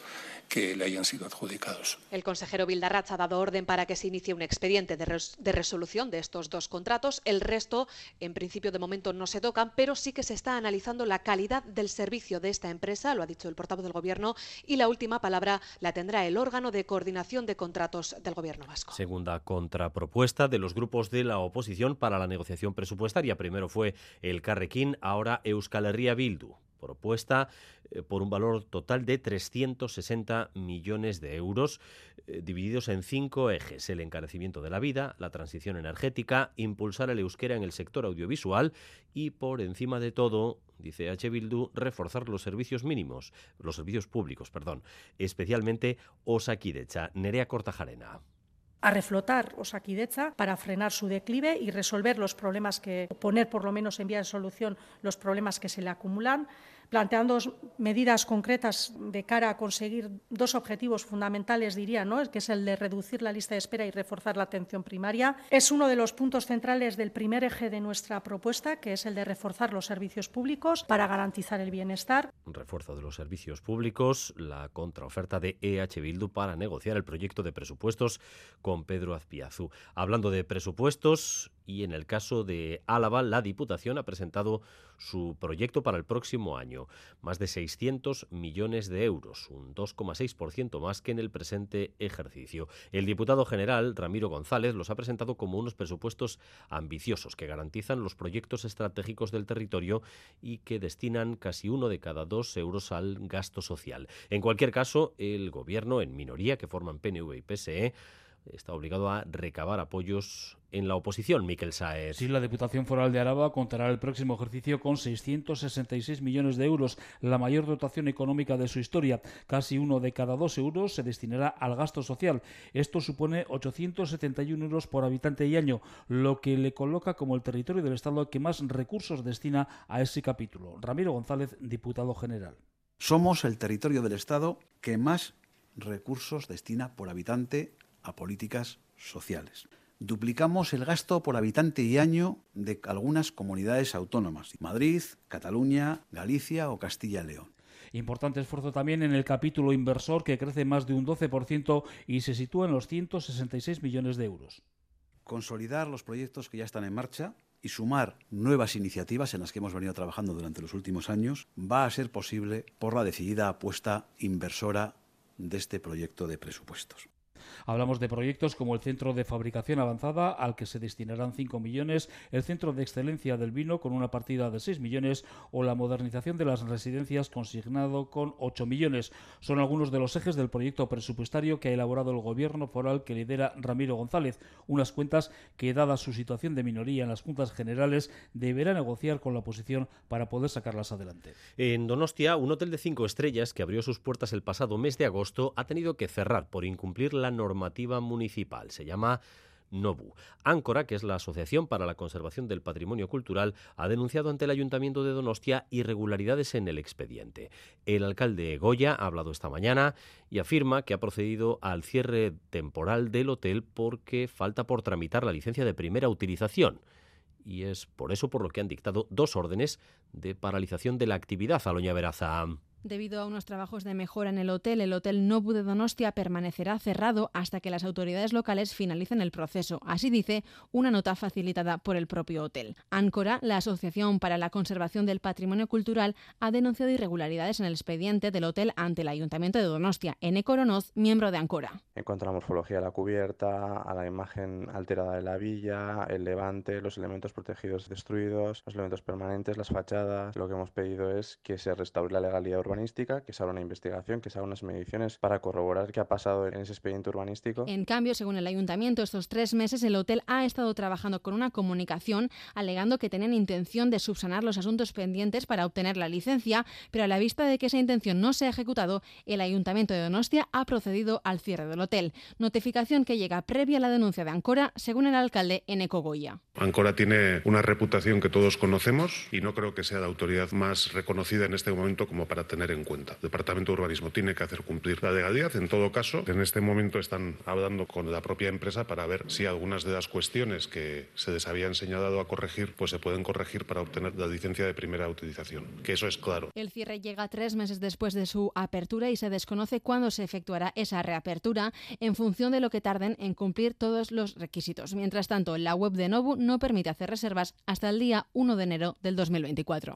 que le hayan sido adjudicados. El consejero Vildarratz ha dado orden para que se inicie un expediente de, de, resolución de estos dos contratos. El resto, en principio, de momento no se tocan, pero sí que se está analizando la calidad del servicio de esta empresa, lo ha dicho el portavoz del Gobierno, y la última palabra la tendrá el órgano de coordinación de contratos del Gobierno vasco. Segunda contrapropuesta de los grupos de la oposición para la negociación presupuestaria. Primero fue el Carrequín, ahora Euskal Herria Bildu propuesta eh, por un valor total de 360 millones de euros, eh, divididos en cinco ejes. El encarecimiento de la vida, la transición energética, impulsar el euskera en el sector audiovisual y, por encima de todo, dice H. Bildu, reforzar los servicios mínimos, los servicios públicos, perdón, especialmente Osakidecha. Nerea Cortajarena a reflotar Osakidecha para frenar su declive y resolver los problemas que, poner por lo menos en vía de solución los problemas que se le acumulan planteando medidas concretas de cara a conseguir dos objetivos fundamentales, diría, ¿no? que es el de reducir la lista de espera y reforzar la atención primaria. Es uno de los puntos centrales del primer eje de nuestra propuesta, que es el de reforzar los servicios públicos para garantizar el bienestar. Un refuerzo de los servicios públicos, la contraoferta de EH Bildu para negociar el proyecto de presupuestos con Pedro Azpiazu. Hablando de presupuestos, y en el caso de Álava, la Diputación ha presentado su proyecto para el próximo año, más de 600 millones de euros, un 2,6% más que en el presente ejercicio. El diputado general, Ramiro González, los ha presentado como unos presupuestos ambiciosos que garantizan los proyectos estratégicos del territorio y que destinan casi uno de cada dos euros al gasto social. En cualquier caso, el Gobierno, en minoría, que forman PNV y PSE, está obligado a recabar apoyos en la oposición, Miquel Saez. Sí, la Diputación Foral de Araba contará el próximo ejercicio con 666 millones de euros, la mayor dotación económica de su historia. Casi uno de cada dos euros se destinará al gasto social. Esto supone 871 euros por habitante y año, lo que le coloca como el territorio del Estado que más recursos destina a ese capítulo. Ramiro González, diputado general. Somos el territorio del Estado que más recursos destina por habitante a políticas sociales. Duplicamos el gasto por habitante y año de algunas comunidades autónomas, Madrid, Cataluña, Galicia o Castilla y León. Importante esfuerzo también en el capítulo inversor que crece más de un 12% y se sitúa en los 166 millones de euros. Consolidar los proyectos que ya están en marcha y sumar nuevas iniciativas en las que hemos venido trabajando durante los últimos años va a ser posible por la decidida apuesta inversora de este proyecto de presupuestos. Hablamos de proyectos como el Centro de Fabricación Avanzada, al que se destinarán 5 millones, el Centro de Excelencia del Vino, con una partida de 6 millones, o la modernización de las residencias, consignado con 8 millones. Son algunos de los ejes del proyecto presupuestario que ha elaborado el Gobierno foral que lidera Ramiro González. Unas cuentas que, dada su situación de minoría en las juntas generales, deberá negociar con la oposición para poder sacarlas adelante. En Donostia, un hotel de cinco estrellas que abrió sus puertas el pasado mes de agosto ha tenido que cerrar por incumplir la normativa municipal. Se llama NOBU. Áncora, que es la Asociación para la Conservación del Patrimonio Cultural, ha denunciado ante el Ayuntamiento de Donostia irregularidades en el expediente. El alcalde Goya ha hablado esta mañana y afirma que ha procedido al cierre temporal del hotel porque falta por tramitar la licencia de primera utilización. Y es por eso por lo que han dictado dos órdenes de paralización de la actividad a Loña Veraza. Debido a unos trabajos de mejora en el hotel, el Hotel Nobu de Donostia permanecerá cerrado hasta que las autoridades locales finalicen el proceso. Así dice una nota facilitada por el propio hotel. Ancora, la Asociación para la Conservación del Patrimonio Cultural, ha denunciado irregularidades en el expediente del hotel ante el Ayuntamiento de Donostia. N. Coronoz, miembro de Ancora. En cuanto a la morfología de la cubierta, a la imagen alterada de la villa, el levante, los elementos protegidos destruidos, los elementos permanentes, las fachadas, lo que hemos pedido es que se restaure la legalidad urbana urbanística, que se haga una investigación, que se haga unas mediciones para corroborar qué ha pasado en ese expediente urbanístico. En cambio, según el ayuntamiento, estos tres meses el hotel ha estado trabajando con una comunicación alegando que tenían intención de subsanar los asuntos pendientes para obtener la licencia, pero a la vista de que esa intención no se ha ejecutado, el ayuntamiento de Donostia ha procedido al cierre del hotel. Notificación que llega previa a la denuncia de Ancora, según el alcalde Eneco Goya. Ancora tiene una reputación que todos conocemos y no creo que sea la autoridad más reconocida en este momento como para tener en cuenta. El Departamento de Urbanismo tiene que hacer cumplir la legalidad. En todo caso, en este momento están hablando con la propia empresa para ver si algunas de las cuestiones que se les habían señalado a corregir, pues se pueden corregir para obtener la licencia de primera utilización. Que eso es claro. El cierre llega tres meses después de su apertura y se desconoce cuándo se efectuará esa reapertura en función de lo que tarden en cumplir todos los requisitos. Mientras tanto, la web de Nobu no permite hacer reservas hasta el día 1 de enero del 2024.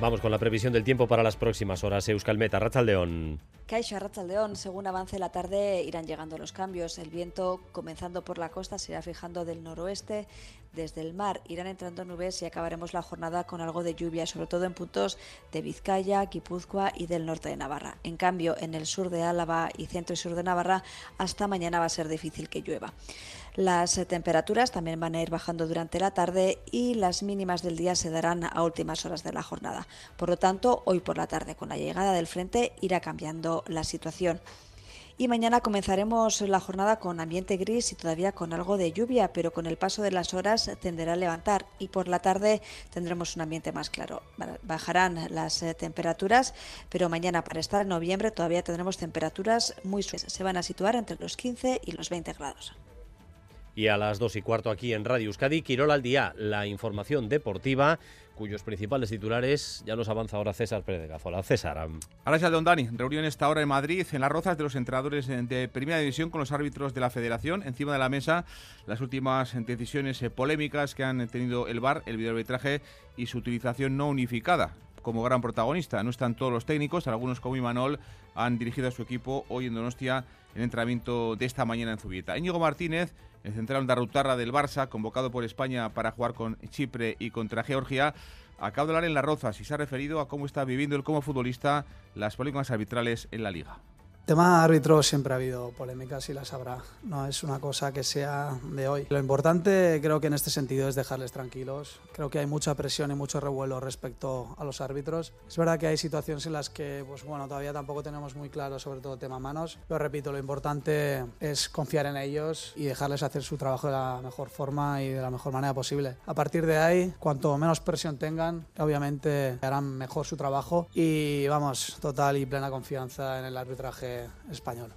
Vamos con la previsión del tiempo para las próximas horas. Euskalmeta, Rachaldeón. Caixa, Rachaldeón. Según avance la tarde irán llegando los cambios. El viento, comenzando por la costa, se irá fijando del noroeste. Desde el mar irán entrando nubes y acabaremos la jornada con algo de lluvia, sobre todo en puntos de Vizcaya, Guipúzcoa y del norte de Navarra. En cambio, en el sur de Álava y centro y sur de Navarra, hasta mañana va a ser difícil que llueva. Las eh, temperaturas también van a ir bajando durante la tarde y las mínimas del día se darán a últimas horas de la jornada. Por lo tanto, hoy por la tarde, con la llegada del frente, irá cambiando la situación. Y mañana comenzaremos la jornada con ambiente gris y todavía con algo de lluvia, pero con el paso de las horas tenderá a levantar y por la tarde tendremos un ambiente más claro. Bajarán las eh, temperaturas, pero mañana para estar en noviembre todavía tendremos temperaturas muy suaves. Se van a situar entre los 15 y los 20 grados. Y a las dos y cuarto aquí en Radio Euskadi, Quirol al día, la información deportiva cuyos principales titulares ya nos avanza ahora César Pérez de Gazola. César. Ahora Don Dani. Reunión esta hora en Madrid, en las rozas de los entrenadores de Primera División con los árbitros de la Federación. Encima de la mesa, las últimas decisiones eh, polémicas que han tenido el VAR, el videoarbitraje y su utilización no unificada como gran protagonista. No están todos los técnicos, algunos como Imanol han dirigido a su equipo hoy en Donostia en entrenamiento de esta mañana en Zubieta. Íñigo Martínez el central de Rutarra del Barça, convocado por España para jugar con Chipre y contra Georgia, acaba de hablar en Las Rozas y se ha referido a cómo está viviendo él como futbolista las polémicas arbitrales en la liga tema árbitro siempre ha habido polémicas y las habrá. No es una cosa que sea de hoy. Lo importante creo que en este sentido es dejarles tranquilos. Creo que hay mucha presión y mucho revuelo respecto a los árbitros. Es verdad que hay situaciones en las que, pues bueno, todavía tampoco tenemos muy claro sobre todo el tema manos. Pero repito, lo importante es confiar en ellos y dejarles hacer su trabajo de la mejor forma y de la mejor manera posible. A partir de ahí, cuanto menos presión tengan, obviamente harán mejor su trabajo y vamos, total y plena confianza en el arbitraje español.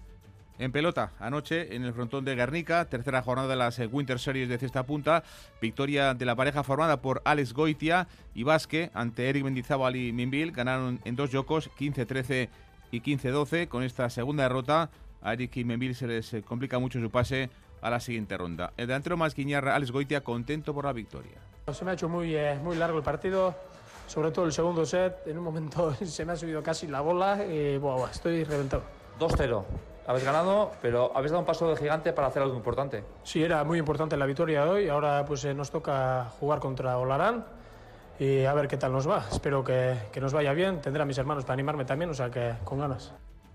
En pelota, anoche en el frontón de Guernica, tercera jornada de las eh, Winter Series de Cesta Punta, victoria de la pareja formada por Alex Goitia y Vasque ante Eric Mendizábal y Minville, ganaron en dos yocos 15-13 y 15-12. Con esta segunda derrota, a Eric y Minville se les eh, complica mucho su pase a la siguiente ronda. El delantero masquiñarra, Alex Goitia, contento por la victoria. Se me ha hecho muy, eh, muy largo el partido sobre todo el segundo set, en un momento <laughs> se me ha subido casi la bola y buah, estoy reventado. 2-0. Habéis ganado, pero habéis dado un paso de gigante para hacer algo importante. Sí, era muy importante la victoria de hoy. Ahora pues eh, nos toca jugar contra Olarán y a ver qué tal nos va. Espero que, que nos vaya bien. Tendré a mis hermanos para animarme también, o sea que con ganas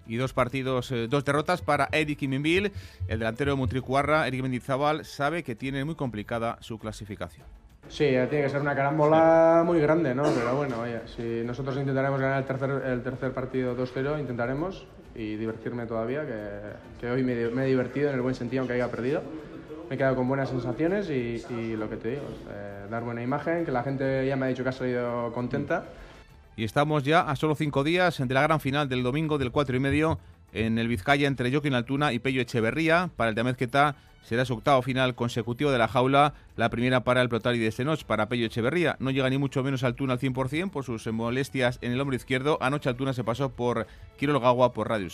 y dos partidos, eh, dos derrotas para Eric Imenville. El delantero de Mutricuarra, Eric Mendizábal, sabe que tiene muy complicada su clasificación. Sí, tiene que ser una carambola muy grande, ¿no? Pero bueno, vaya, si nosotros intentaremos ganar el tercer, el tercer partido 2-0, intentaremos y divertirme todavía, que, hoy me, he divertido en el buen sentido, aunque haya perdido. Me he quedado con buenas sensaciones y, lo que te digo, eh, dar buena imagen, que la gente ya me ha dicho que ha salido contenta. Y estamos ya a solo cinco días de la gran final del domingo del 4 y medio en el Vizcaya entre Joaquín Altuna y Pello Echeverría. Para el de Amezqueta será su octavo final consecutivo de la jaula, la primera para el Protari de Senoch, para Pello Echeverría. No llega ni mucho menos Altuna al 100% por sus molestias en el hombro izquierdo. Anoche Altuna se pasó por Quirol por Radio.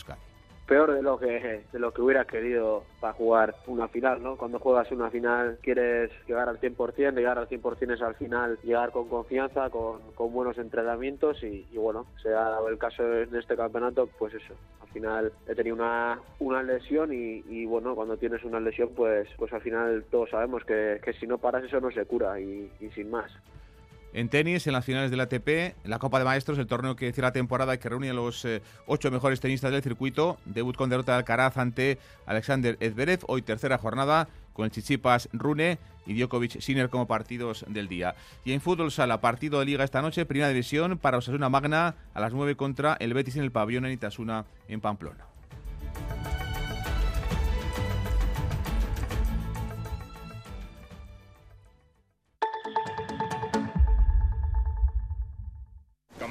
Peor de lo que de lo que hubieras querido para jugar una final, ¿no? Cuando juegas una final quieres llegar al 100%, llegar al 100% es al final llegar con confianza, con, con buenos entrenamientos y, bueno, se ha dado el caso en este campeonato, pues eso, al final he tenido una, una lesión y, y bueno, cuando tienes una lesión pues pues al final todos sabemos que, que si no paras eso no se cura y sin más. En tenis, en las finales del ATP, la Copa de Maestros, el torneo que cierra la temporada y que reúne a los eh, ocho mejores tenistas del circuito. Debut con derrota de Alcaraz ante Alexander Edverev. Hoy tercera jornada con el Chichipas Rune y Djokovic Sinner como partidos del día. Y en fútbol sala, partido de liga esta noche, primera división para Osasuna Magna a las 9 contra el Betis en el pabellón en Itasuna en Pamplona.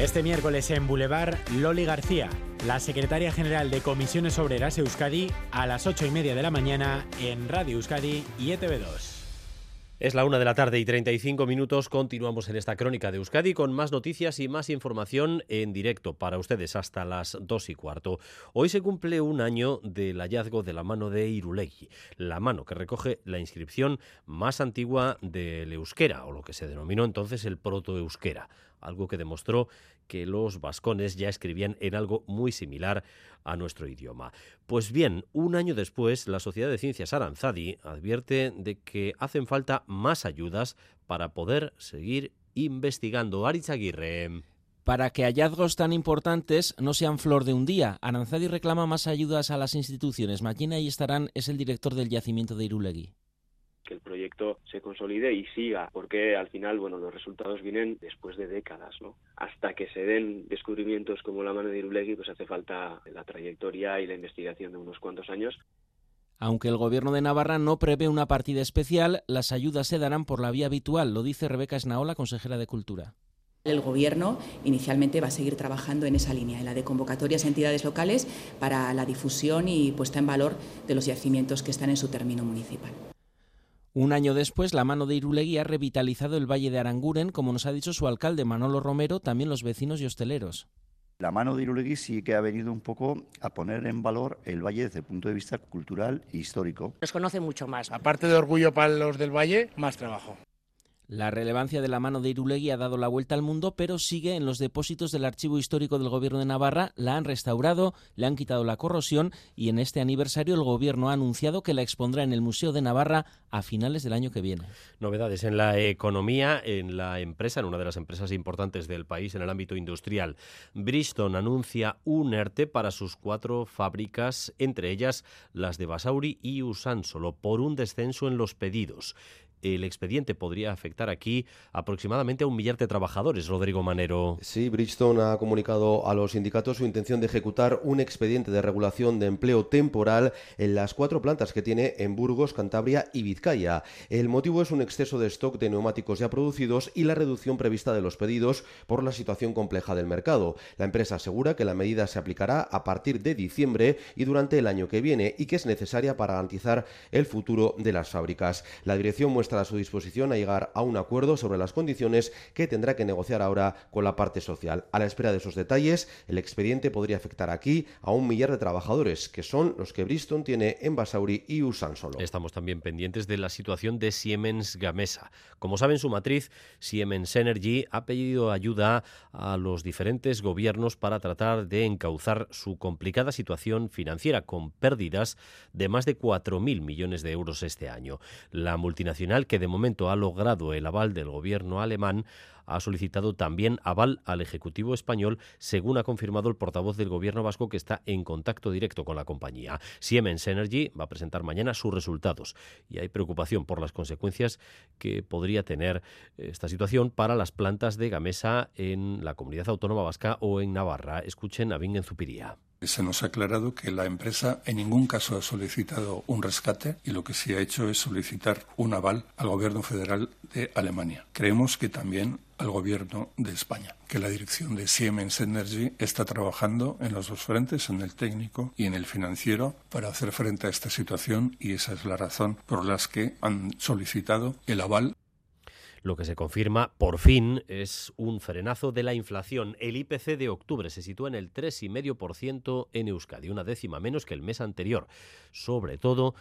Este miércoles en Boulevard, Loli García, la secretaria general de Comisiones Obreras Euskadi, a las ocho y media de la mañana en Radio Euskadi y ETV2. Es la una de la tarde y 35 minutos. Continuamos en esta crónica de Euskadi con más noticias y más información en directo para ustedes hasta las dos y cuarto. Hoy se cumple un año del hallazgo de la mano de Irulegui, la mano que recoge la inscripción más antigua del euskera, o lo que se denominó entonces el proto-euskera algo que demostró que los vascones ya escribían en algo muy similar a nuestro idioma. Pues bien, un año después, la Sociedad de Ciencias Aranzadi advierte de que hacen falta más ayudas para poder seguir investigando. Aritz Aguirre. Para que hallazgos tan importantes no sean flor de un día, Aranzadi reclama más ayudas a las instituciones. Maquina y estarán es el director del yacimiento de Irulegui que el proyecto se consolide y siga, porque al final, bueno, los resultados vienen después de décadas, ¿no? Hasta que se den descubrimientos como la mano de Irulegui, pues hace falta la trayectoria y la investigación de unos cuantos años. Aunque el gobierno de Navarra no prevé una partida especial, las ayudas se darán por la vía habitual, lo dice Rebeca Esnaola, consejera de Cultura. El Gobierno inicialmente va a seguir trabajando en esa línea, en la de convocatorias a entidades locales para la difusión y puesta en valor de los yacimientos que están en su término municipal. Un año después, la mano de Irulegui ha revitalizado el Valle de Aranguren, como nos ha dicho su alcalde Manolo Romero, también los vecinos y hosteleros. La mano de Irulegui sí que ha venido un poco a poner en valor el valle desde el punto de vista cultural e histórico. Nos conoce mucho más. Aparte de orgullo para los del valle, más trabajo. La relevancia de la mano de Irulegui ha dado la vuelta al mundo, pero sigue en los depósitos del Archivo Histórico del Gobierno de Navarra, la han restaurado, le han quitado la corrosión y en este aniversario el Gobierno ha anunciado que la expondrá en el Museo de Navarra a finales del año que viene. Novedades en la economía, en la empresa, en una de las empresas importantes del país en el ámbito industrial. Bristol anuncia un ERTE para sus cuatro fábricas, entre ellas las de Basauri y Usánsolo, por un descenso en los pedidos el expediente podría afectar aquí aproximadamente a un millar de trabajadores, Rodrigo Manero. Sí, Bridgestone ha comunicado a los sindicatos su intención de ejecutar un expediente de regulación de empleo temporal en las cuatro plantas que tiene en Burgos, Cantabria y Vizcaya. El motivo es un exceso de stock de neumáticos ya producidos y la reducción prevista de los pedidos por la situación compleja del mercado. La empresa asegura que la medida se aplicará a partir de diciembre y durante el año que viene y que es necesaria para garantizar el futuro de las fábricas. La dirección muestra a su disposición a llegar a un acuerdo sobre las condiciones que tendrá que negociar ahora con la parte social. A la espera de esos detalles, el expediente podría afectar aquí a un millar de trabajadores, que son los que Bristol tiene en Basauri y Usansolo. Estamos también pendientes de la situación de Siemens Gamesa. Como saben, su matriz, Siemens Energy, ha pedido ayuda a los diferentes gobiernos para tratar de encauzar su complicada situación financiera, con pérdidas de más de 4.000 millones de euros este año. La multinacional que de momento ha logrado el aval del gobierno alemán, ha solicitado también aval al Ejecutivo español, según ha confirmado el portavoz del gobierno vasco que está en contacto directo con la compañía. Siemens Energy va a presentar mañana sus resultados y hay preocupación por las consecuencias que podría tener esta situación para las plantas de Gamesa en la comunidad autónoma vasca o en Navarra. Escuchen a Bingen Zupiría. Se nos ha aclarado que la empresa en ningún caso ha solicitado un rescate y lo que sí ha hecho es solicitar un aval al gobierno federal de Alemania. Creemos que también al gobierno de España, que la dirección de Siemens Energy está trabajando en los dos frentes, en el técnico y en el financiero, para hacer frente a esta situación y esa es la razón por la que han solicitado el aval lo que se confirma, por fin, es un frenazo de la inflación. El IPC de octubre se sitúa en el 3,5% en Euskadi, una décima menos que el mes anterior. Sobre todo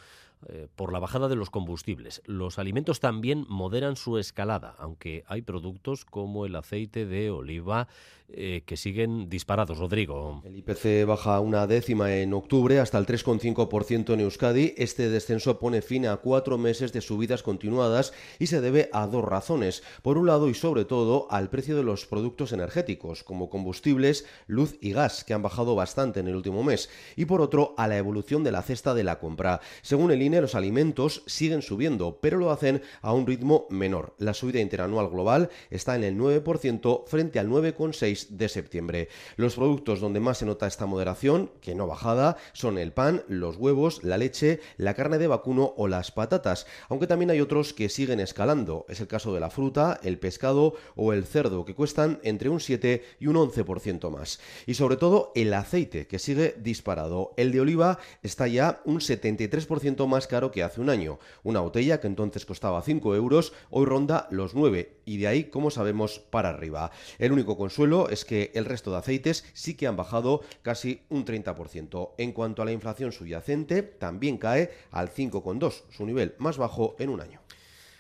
eh, por la bajada de los combustibles. Los alimentos también moderan su escalada, aunque hay productos como el aceite de oliva eh, que siguen disparados. Rodrigo. El IPC baja una décima en octubre hasta el 3,5% en Euskadi. Este descenso pone fin a cuatro meses de subidas continuadas y se debe a dos razones. Por un lado y sobre todo al precio de los productos energéticos, como combustibles, luz y gas, que han bajado bastante en el último mes. Y por otro, a la evolución de la cesta de la compra. Según el los alimentos siguen subiendo, pero lo hacen a un ritmo menor. La subida interanual global está en el 9% frente al 9,6% de septiembre. Los productos donde más se nota esta moderación, que no bajada, son el pan, los huevos, la leche, la carne de vacuno o las patatas, aunque también hay otros que siguen escalando. Es el caso de la fruta, el pescado o el cerdo, que cuestan entre un 7 y un 11% más. Y sobre todo el aceite, que sigue disparado. El de oliva está ya un 73% más caro que hace un año. Una botella que entonces costaba 5 euros, hoy ronda los 9 y de ahí, como sabemos, para arriba. El único consuelo es que el resto de aceites sí que han bajado casi un 30%. En cuanto a la inflación subyacente, también cae al 5,2, su nivel más bajo en un año.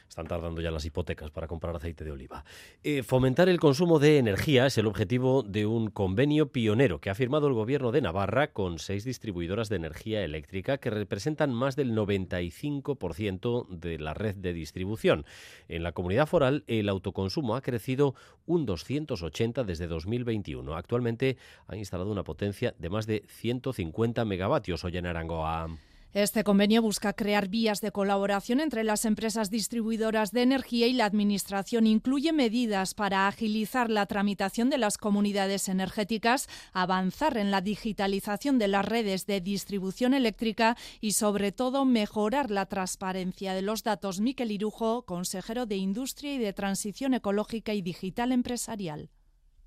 Están tardando ya las hipotecas para comprar aceite de oliva. Eh, fomentar el consumo de energía es el objetivo de un convenio pionero que ha firmado el Gobierno de Navarra con seis distribuidoras de energía eléctrica que representan más del 95% de la red de distribución. En la comunidad foral, el autoconsumo ha crecido un 280 desde 2021. Actualmente ha instalado una potencia de más de 150 megavatios hoy en Arangoa. Este convenio busca crear vías de colaboración entre las empresas distribuidoras de energía y la Administración. Incluye medidas para agilizar la tramitación de las comunidades energéticas, avanzar en la digitalización de las redes de distribución eléctrica y, sobre todo, mejorar la transparencia de los datos. Miquel Irujo, consejero de Industria y de Transición Ecológica y Digital Empresarial.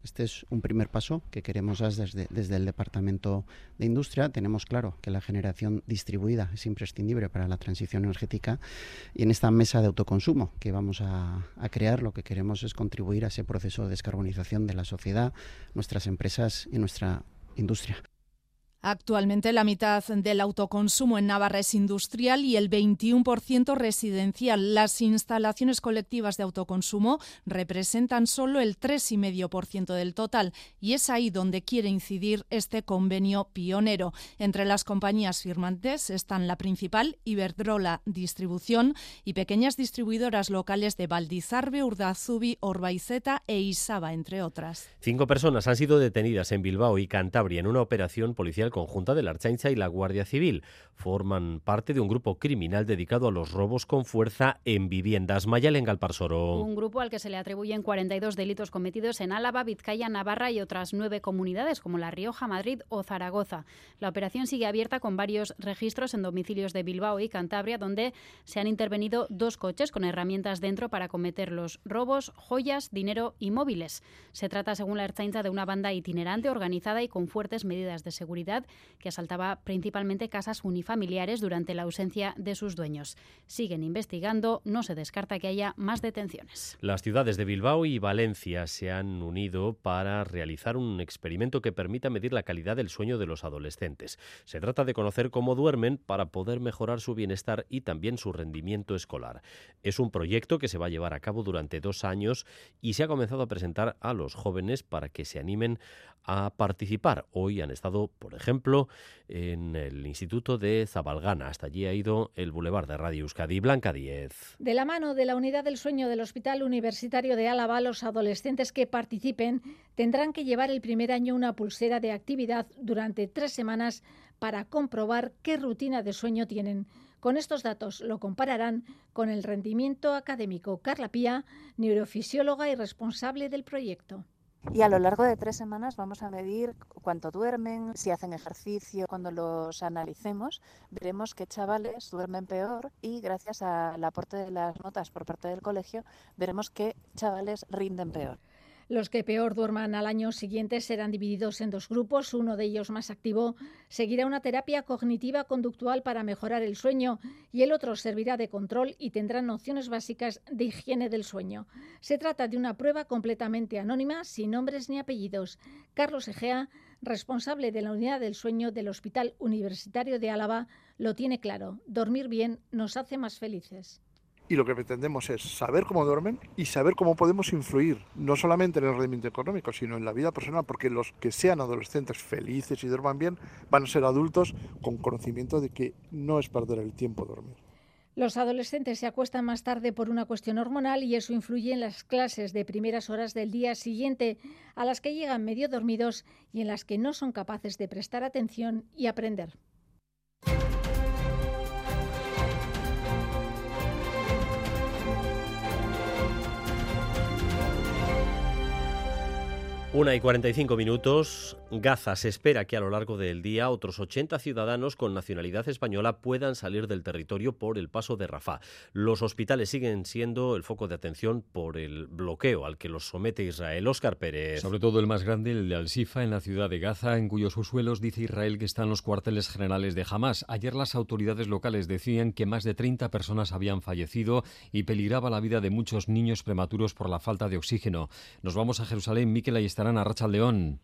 Este es un primer paso que queremos dar desde, desde, el Departamento de Industria. Tenemos claro que la generación distribuida es imprescindible para la transición energética y en esta mesa de autoconsumo que vamos a, a crear lo que queremos es contribuir a ese proceso de descarbonización de la sociedad, nuestras empresas y nuestra industria. Actualmente la mitad del autoconsumo en Navarra es industrial y el 21% residencial. Las instalaciones colectivas de autoconsumo representan solo el 3,5% del total y es ahí donde quiere incidir este convenio pionero. Entre las compañías firmantes están la principal, Iberdrola Distribución, y pequeñas distribuidoras locales de Valdizarbe, Urdazubi, Orbaizeta e Isaba, entre otras. Cinco personas han sido detenidas en Bilbao y Cantabria en una operación policial conjunta de la Archancha y la Guardia Civil. Forman parte de un grupo criminal dedicado a los robos con fuerza en viviendas. Mayal en Galparsoro. Un grupo al que se le atribuyen 42 delitos cometidos en Álava, Vizcaya, Navarra y otras nueve comunidades como La Rioja, Madrid o Zaragoza. La operación sigue abierta con varios registros en domicilios de Bilbao y Cantabria, donde se han intervenido dos coches con herramientas dentro para cometer los robos, joyas, dinero y móviles. Se trata, según la Archancha, de una banda itinerante, organizada y con fuertes medidas de seguridad que asaltaba principalmente casas unifamiliares durante la ausencia de sus dueños. Siguen investigando, no se descarta que haya más detenciones. Las ciudades de Bilbao y Valencia se han unido para realizar un experimento que permita medir la calidad del sueño de los adolescentes. Se trata de conocer cómo duermen para poder mejorar su bienestar y también su rendimiento escolar. Es un proyecto que se va a llevar a cabo durante dos años y se ha comenzado a presentar a los jóvenes para que se animen a participar. Hoy han estado, por ejemplo, en el Instituto de Zabalgana. Hasta allí ha ido el Boulevard de Radio Euskadi. Blanca 10. De la mano de la Unidad del Sueño del Hospital Universitario de Álava, los adolescentes que participen tendrán que llevar el primer año una pulsera de actividad durante tres semanas para comprobar qué rutina de sueño tienen. Con estos datos lo compararán con el rendimiento académico. Carla Pía, neurofisióloga y responsable del proyecto. Y a lo largo de tres semanas vamos a medir cuánto duermen, si hacen ejercicio. Cuando los analicemos, veremos que chavales duermen peor y gracias al aporte de las notas por parte del colegio, veremos que chavales rinden peor. Los que peor duerman al año siguiente serán divididos en dos grupos. Uno de ellos más activo seguirá una terapia cognitiva conductual para mejorar el sueño y el otro servirá de control y tendrá nociones básicas de higiene del sueño. Se trata de una prueba completamente anónima, sin nombres ni apellidos. Carlos Egea, responsable de la unidad del sueño del Hospital Universitario de Álava, lo tiene claro. Dormir bien nos hace más felices y lo que pretendemos es saber cómo duermen y saber cómo podemos influir no solamente en el rendimiento económico, sino en la vida personal, porque los que sean adolescentes felices y duerman bien van a ser adultos con conocimiento de que no es perder el tiempo dormir. Los adolescentes se acuestan más tarde por una cuestión hormonal y eso influye en las clases de primeras horas del día siguiente, a las que llegan medio dormidos y en las que no son capaces de prestar atención y aprender. Una y 45 minutos. Gaza se espera que a lo largo del día otros 80 ciudadanos con nacionalidad española puedan salir del territorio por el paso de Rafah. Los hospitales siguen siendo el foco de atención por el bloqueo al que los somete Israel. Oscar Pérez. Sobre todo el más grande, el de Al-Shifa, en la ciudad de Gaza, en cuyos subsuelos dice Israel que están los cuarteles generales de Hamas. Ayer las autoridades locales decían que más de 30 personas habían fallecido y peligraba la vida de muchos niños prematuros por la falta de oxígeno. Nos vamos a Jerusalén. Miquel, ahí está a Racha León.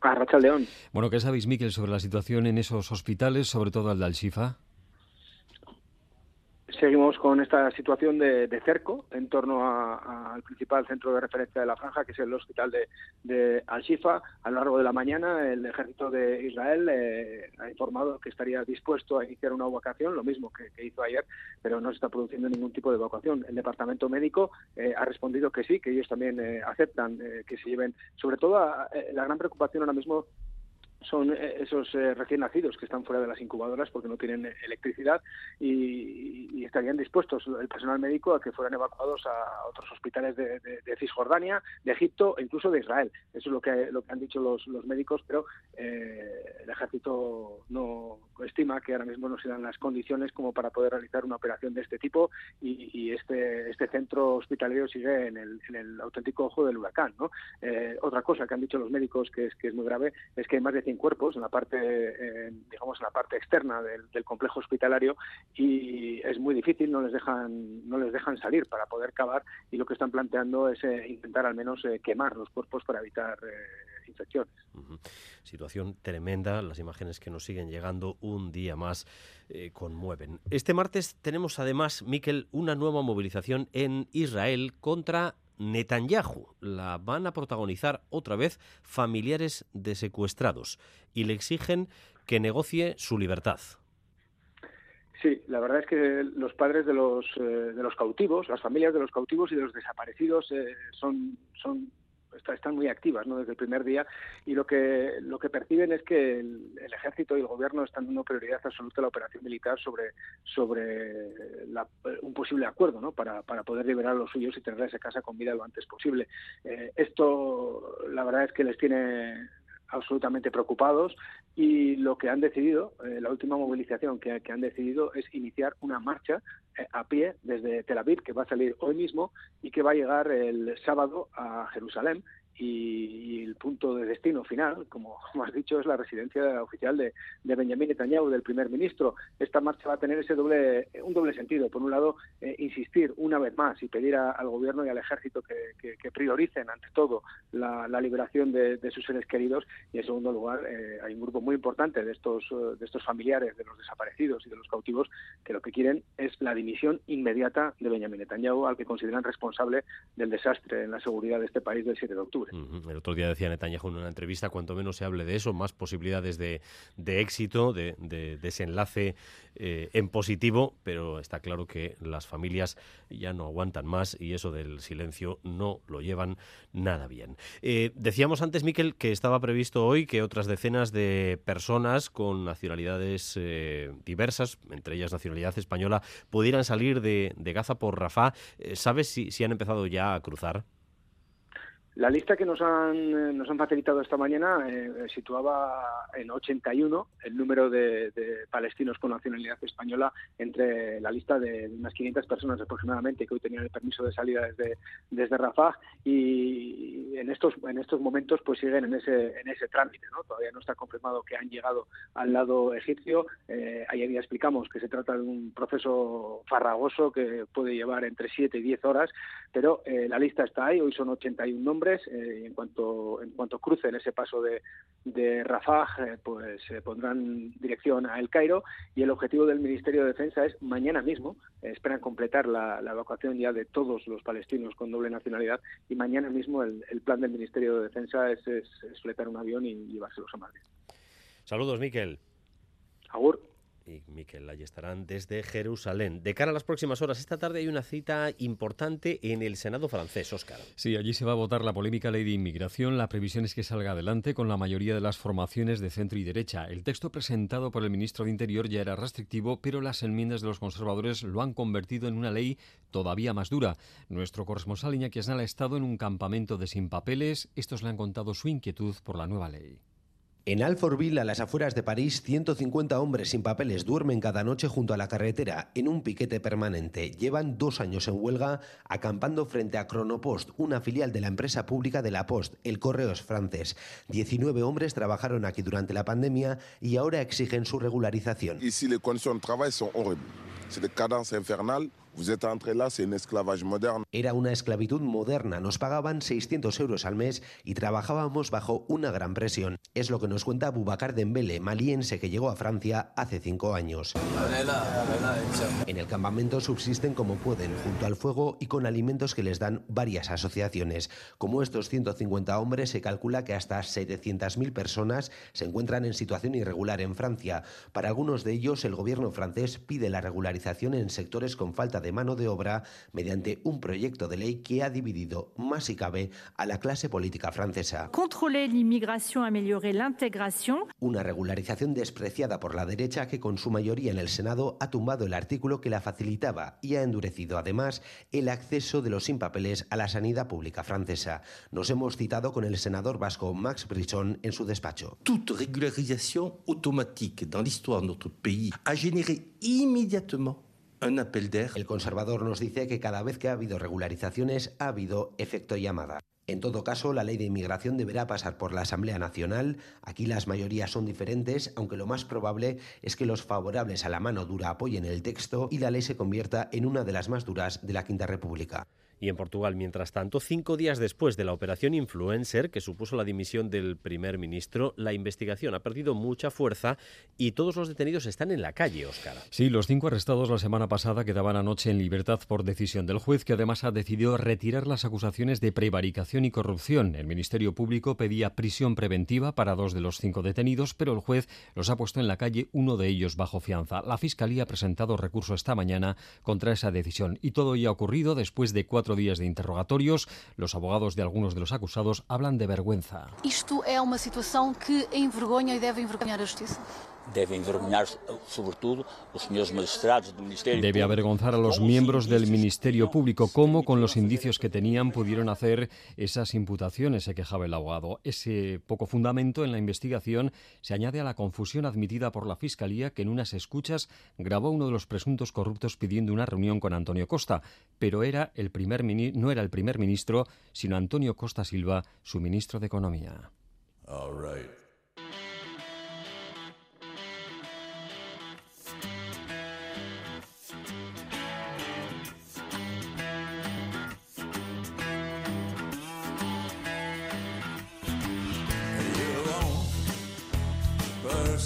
A Racha León. Bueno, ¿qué sabéis, Miquel, sobre la situación en esos hospitales, sobre todo el de Al-Shifa? Seguimos con esta situación de, cerco en torno al principal centro de referencia de la franja, que es el hospital de, Al-Shifa. A lo largo de la mañana, el ejército de Israel eh, ha informado que estaría dispuesto a iniciar una evacuación, lo mismo que, hizo ayer, pero no se está produciendo ningún tipo de evacuación. El departamento médico eh, ha respondido que sí, que ellos también eh, aceptan que se lleven, sobre todo la gran preocupación ahora mismo son eh, esos eh, recién nacidos que están fuera de las incubadoras porque no tienen electricidad y, estarían dispuestos el personal médico a que fueran evacuados a otros hospitales de, Cisjordania, de Egipto e incluso de Israel. Eso es lo que, lo que han dicho los, médicos, pero eh, el ejército no estima que ahora mismo no se dan las condiciones como para poder realizar una operación de este tipo y, este, este centro hospitalario sigue en el, auténtico ojo del huracán. ¿no? otra cosa que han dicho los médicos que es, que es muy grave es que hay más de cuerpos en la parte, eh, digamos, en la parte externa del, complejo hospitalario y es muy difícil, no les dejan, no les dejan salir para poder cavar y lo que están planteando es eh, intentar al menos eh, quemar los cuerpos para evitar infecciones. Situación tremenda, las imágenes que nos siguen llegando un día más conmueven. Este martes tenemos además, Miquel, una nueva movilización en Israel contra Netanyahu. La van a protagonizar otra vez familiares de secuestrados y le exigen que negocie su libertad. Sí, la verdad es que los padres de los, eh, de los cautivos, las familias de los cautivos y de los desaparecidos eh, son, son están muy activas ¿no? desde el primer día y lo que lo que perciben es que el, ejército y el gobierno están dando prioridad absoluta a la operación militar sobre sobre un posible acuerdo ¿no? para, para poder liberar a los suyos y tenerles a casa con vida lo antes posible eh, esto la verdad es que les tiene absolutamente preocupados y lo que han decidido, eh, la última movilización que, han decidido es iniciar una marcha eh, a pie desde Tel Aviv que va a salir hoy mismo y que va a llegar el sábado a Jerusalén y, el punto de destino final, <laughs> como, has dicho, es la residencia oficial de, de Benjamin Netanyahu, del primer ministro. Esta marcha va a tener ese doble, un doble sentido. Por un lado, eh, insistir una vez más y pedir al gobierno y al ejército que, prioricen ante todo la, liberación de, sus seres queridos. Y en segundo lugar, eh, hay un grupo muy importante de estos, de estos familiares de los desaparecidos y de los cautivos que lo que quieren es la dimisión inmediata de Benjamin Netanyahu, al que consideran responsable del desastre en la seguridad de este país del 7 de octubre. El otro día decía Netanyahu en una entrevista, cuanto menos se hable de eso, más posibilidades de, éxito, de, desenlace eh, en positivo, pero está claro que las familias ya no aguantan más y eso del silencio no lo llevan nada bien. Eh, decíamos antes, Miquel, que estaba previsto hoy que otras decenas de personas con nacionalidades eh, diversas, entre ellas nacionalidad española, pudieran salir de, Gaza por Rafah. ¿Sabes si han empezado ya a cruzar? La lista que nos han, nos han facilitado esta mañana eh, situaba en 81 el número de, palestinos con nacionalidad española entre la lista de unas 500 personas aproximadamente que hoy tenían el permiso de salida desde, desde Rafah y en estos, en estos momentos pues siguen en ese, en ese trámite. ¿no? Todavía no está confirmado que han llegado al lado egipcio. Eh, ayer ya explicamos que se trata de un proceso farragoso que puede llevar entre 7 y 10 horas, pero eh, la lista está ahí. Hoy son 81 nombres eh, en cuanto en cuanto crucen ese paso de, de Rafah, eh, pues se pondrán dirección a El Cairo y el objetivo del Ministerio de Defensa es mañana mismo, eh, esperan completar la, evacuación ya de todos los palestinos con doble nacionalidad y mañana mismo el, plan del Ministerio de Defensa es, es, fletar un avión y llevárselos a Madrid. Saludos, Miquel. Agur y Miquel allí estarán desde Jerusalén. De cara a las próximas horas, esta tarde hay una cita importante en el Senado francés, Óscar. Sí, allí se va a votar la polémica ley de inmigración. La previsión es que salga adelante con la mayoría de las formaciones de centro y derecha. El texto presentado por el ministro de Interior ya era restrictivo, pero las enmiendas de los conservadores lo han convertido en una ley todavía más dura. Nuestro corresponsal Iñaki ha estado en un campamento de sin papeles. Estos le han contado su inquietud por la nueva ley. En Alfortville, a las afueras de París, 150 hombres sin papeles duermen cada noche junto a la carretera en un piquete permanente. Llevan dos años en huelga acampando frente a Chronopost, una filial de la empresa pública de la Post, el Correos francés. 19 hombres trabajaron aquí durante la pandemia y ahora exigen su regularización. Ici, les conditions de travail sont horribles. C'est Era una esclavitud moderna. Nos pagaban 600 euros al mes y trabajábamos bajo una gran presión. Es lo que nos cuenta Bubacar Dembele, maliense que llegó a Francia hace cinco años. En el campamento subsisten como pueden, junto al fuego y con alimentos que les dan varias asociaciones. Como estos 150 hombres, se calcula que hasta 700.000 personas se encuentran en situación irregular en Francia. Para algunos de ellos, el gobierno francés pide la regularización en sectores con falta de de mano de obra mediante un proyecto de ley que ha dividido más y cabe a la clase política francesa. Controlar l'inmigration, améliorer l'intégration. Una regularización despreciada por la derecha que con su mayoría en el Senado ha tumbado el artículo que la facilitaba y ha endurecido además el acceso de los sin papeles a la sanidad pública francesa. Nos hemos citado con el senador vasco Max Brisson en su despacho. Toute régularisation automatique dans l'histoire de notre pays a généré immédiatement el conservador nos dice que cada vez que ha habido regularizaciones ha habido efecto llamada. En todo caso, la ley de inmigración deberá pasar por la Asamblea Nacional. Aquí las mayorías son diferentes, aunque lo más probable es que los favorables a la mano dura apoyen el texto y la ley se convierta en una de las más duras de la Quinta República. Y en Portugal, mientras tanto, cinco días después de la operación Influencer, que supuso la dimisión del primer ministro, la investigación ha perdido mucha fuerza y todos los detenidos están en la calle, Óscar. Sí, los cinco arrestados la semana pasada quedaban anoche en libertad por decisión del juez, que además ha decidido retirar las acusaciones de prevaricación y corrupción. El Ministerio Público pedía prisión preventiva para dos de los cinco detenidos, pero el juez los ha puesto en la calle, uno de ellos bajo fianza. La Fiscalía ha presentado recurso esta mañana contra esa decisión y todo ya ha ocurrido después de cuatro días de interrogatorios, los abogados de algunos de los acusados hablan de vergüenza. Esto es una situación que envergonha y debe envergonhar la justicia. Debe envergonhar, sobre todo, los señores magistrados del Ministerio Debe avergonzar a los miembros del Ministerio Público cómo, con los indicios que tenían, pudieron hacer esas imputaciones, se quejaba el abogado. Ese poco fundamento en la investigación se añade a la confusión admitida por la Fiscalía que en unas escuchas grabó uno de los presuntos corruptos pidiendo una reunión con Antonio Costa, pero era el primer no era el primer ministro, sino Antonio Costa Silva, su ministro de Economía.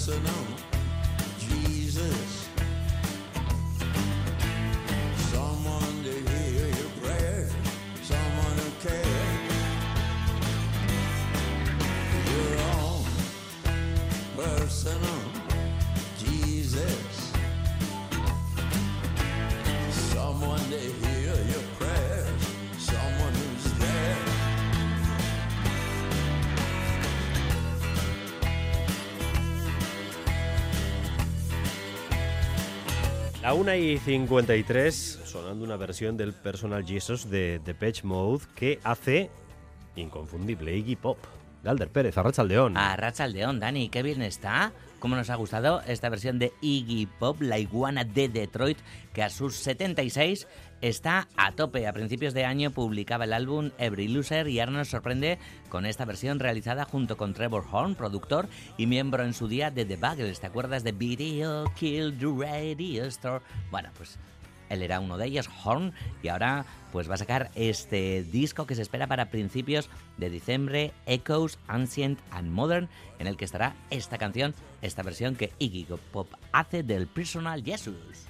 Personal La 1 y 53, sonando una versión del Personal Jesus de Depeche Mode que hace inconfundible Iggy Pop. Galder Pérez, Arrachaldeón. Arrachaldeón, Dani, qué bien está. ¿Cómo nos ha gustado esta versión de Iggy Pop, la iguana de Detroit, que a sus 76 está a tope. A principios de año publicaba el álbum Every Loser y ahora nos sorprende con esta versión realizada junto con Trevor Horn, productor y miembro en su día de The Buggles. ¿Te acuerdas de Video Kill the Radio Store? Bueno, pues él era uno de ellos, Horn, y ahora pues va a sacar este disco que se espera para principios de diciembre, Echoes, Ancient and Modern, en el que estará esta canción, esta versión que Iggy Pop hace del Personal Jesus.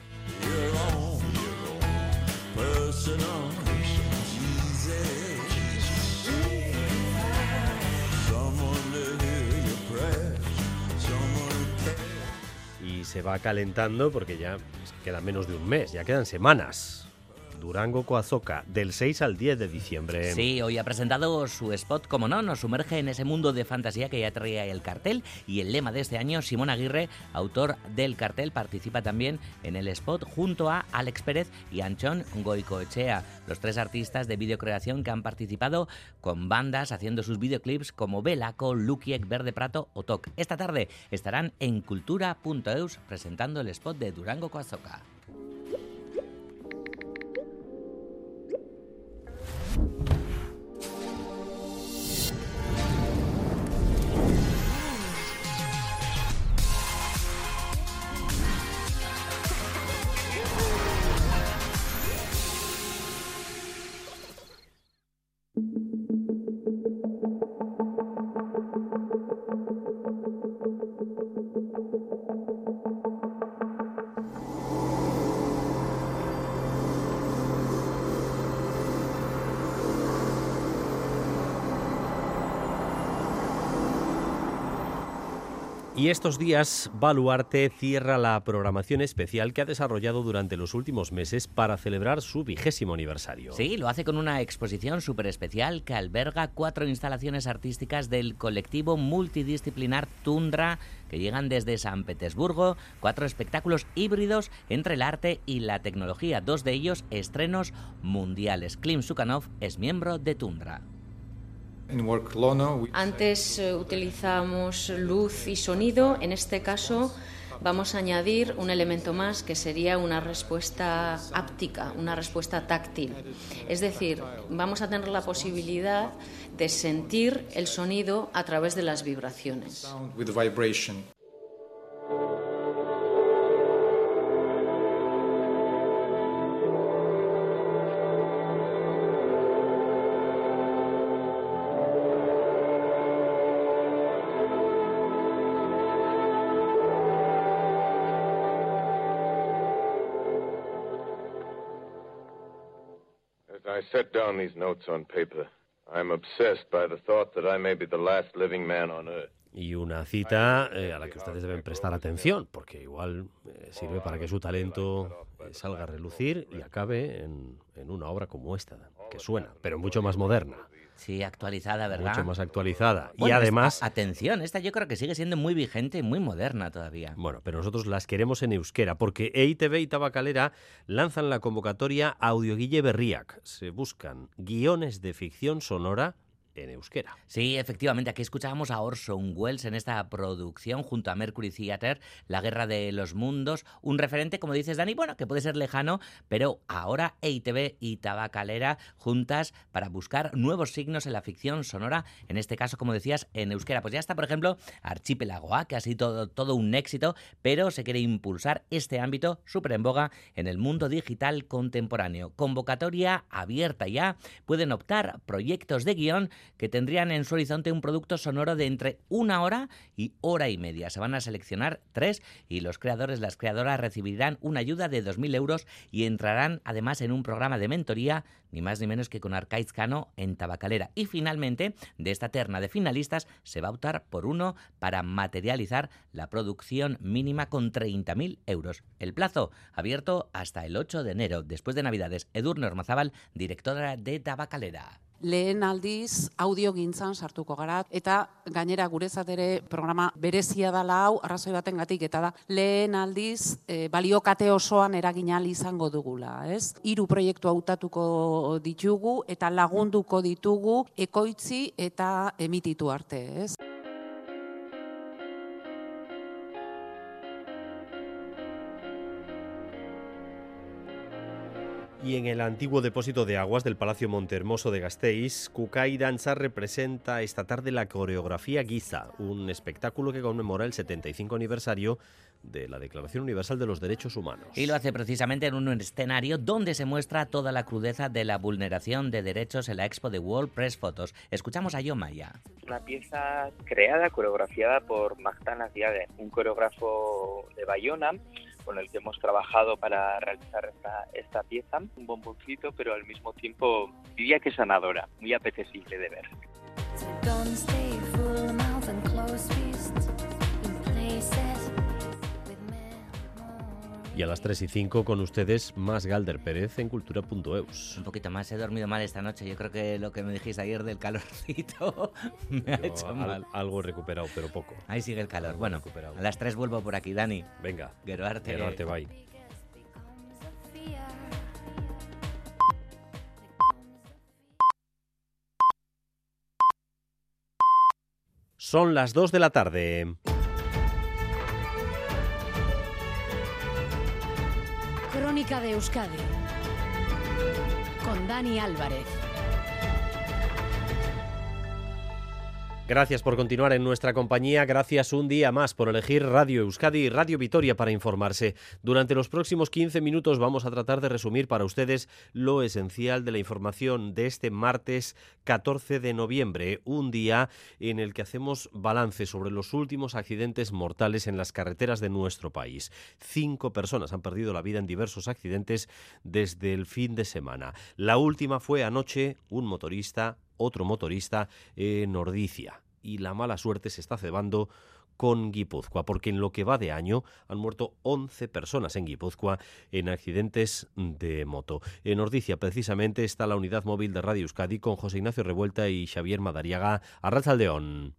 Y se va calentando porque ya queda menos de un mes, ya quedan semanas. Durango Coazoca, del 6 al 10 de diciembre. Sí, hoy ha presentado su spot, como no, nos sumerge en ese mundo de fantasía que ya traía el cartel y el lema de este año, Simón Aguirre, autor del cartel, participa también en el spot junto a Alex Pérez y Anchón Goicoechea, los tres artistas de videocreación que han participado con bandas haciendo sus videoclips como Belaco, Lukiek, Verde Prato o Toc. Esta tarde estarán en cultura.eus presentando el spot de Durango Coazoca. you Y estos días, Baluarte cierra la programación especial que ha desarrollado durante los últimos meses para celebrar su vigésimo aniversario. Sí, lo hace con una exposición súper especial que alberga cuatro instalaciones artísticas del colectivo multidisciplinar Tundra que llegan desde San Petersburgo, cuatro espectáculos híbridos entre el arte y la tecnología, dos de ellos estrenos mundiales. Klim Sukhanov es miembro de Tundra. Antes eh, utilizamos luz y sonido, en este caso vamos a añadir un elemento más que sería una respuesta áptica, una respuesta táctil. Es decir, vamos a tener la posibilidad de sentir el sonido a través de las vibraciones. Set down these notes on paper, obsessed by the thought that I may be the last living man on earth. Y una cita eh, a la que ustedes deben prestar atención, porque igual eh, sirve para que su talento eh, salga a relucir y acabe en una obra como esta, que suena, pero mucho más moderna. Sí, actualizada, ¿verdad? Mucho más actualizada. y además... esta- atención, esta yo creo que sigue siendo muy vigente y muy moderna todavía. Bueno, pero nosotros las queremos en euskera, porque EITB y Tabacalera lanzan la convocatoria Audioguille Berriac. Se buscan guiones de ficción sonora en euskera. Sí, efectivamente, aquí escuchábamos a Orson Welles en esta producción junto a Mercury Theatre, La Guerra de los Mundos, un referente, como dices Dani, bueno, que puede ser lejano, pero ahora EITB y Tabacalera juntas para buscar nuevos signos en la ficción sonora, en este caso, como decías, en euskera. Pues ya está, por ejemplo, Archipiélago A, que ha sido todo, todo un éxito, pero se quiere impulsar este ámbito súper en boga en el mundo digital contemporáneo. Convocatoria abierta ya, pueden optar proyectos de guion que tendrían en su horizonte un producto sonoro de entre una hora y hora y media. Se van a seleccionar tres y los creadores, las creadoras recibirán una ayuda de 2.000 euros y entrarán además en un programa de mentoría, ni más ni menos que con Arcaiz Cano en Tabacalera. Y finalmente, de esta terna de finalistas, se va a optar por uno para materializar la producción mínima con 30.000 euros. El plazo abierto hasta el 8 de enero, después de Navidades. Edurne Ormazábal, directora de Tabacalera. Lehen aldiz audio gintzan sartuko gara. Eta gainera gurezat ere programa berezia dala hau, arrazoi baten gatik, eta da lehen aldiz e, baliokate osoan eraginal izango dugula. Ez? Hiru proiektu hautatuko ditugu eta lagunduko ditugu ekoitzi eta emititu arte. Ez? Y en el antiguo depósito de aguas del Palacio Montehermoso de Gasteiz, Kukai Danza representa esta tarde la coreografía Giza, un espectáculo que conmemora el 75 aniversario de la Declaración Universal de los Derechos Humanos. Y lo hace precisamente en un escenario donde se muestra toda la crudeza de la vulneración de derechos en la expo de World Press Photos. Escuchamos a Yomaya. Una pieza creada, coreografiada por Magdalena Diague, un coreógrafo de Bayona con el que hemos trabajado para realizar esta, esta pieza. Un bomboncito, pero al mismo tiempo diría que sanadora, muy apetecible de ver. Y a las 3 y 5 con ustedes más Galder Pérez en cultura.eus. Un poquito más, he dormido mal esta noche. Yo creo que lo que me dijiste ayer del calorcito <laughs> me ha hecho mal. algo recuperado, pero poco. Ahí sigue el calor. bueno, a las 3 vuelvo por aquí, Dani. Venga. Geroarte. Geroarte, bye. Son las 2 de la tarde. Crónica de Euskadi con Dani Álvarez. Gracias por continuar en nuestra compañía, gracias un día más por elegir Radio Euskadi y Radio Vitoria para informarse. Durante los próximos 15 minutos vamos a tratar de resumir para ustedes lo esencial de la información de este martes 14 de noviembre, un día en el que hacemos balance sobre los últimos accidentes mortales en las carreteras de nuestro país. Cinco personas han perdido la vida en diversos accidentes desde el fin de semana. La última fue anoche un motorista otro motorista en Ordicia. Y la mala suerte se está cebando con Guipúzcoa, porque en lo que va de año han muerto 11 personas en Guipúzcoa en accidentes de moto. En Ordicia, precisamente, está la unidad móvil de Radio Euskadi con José Ignacio Revuelta y Xavier Madariaga. Arrachaldeón.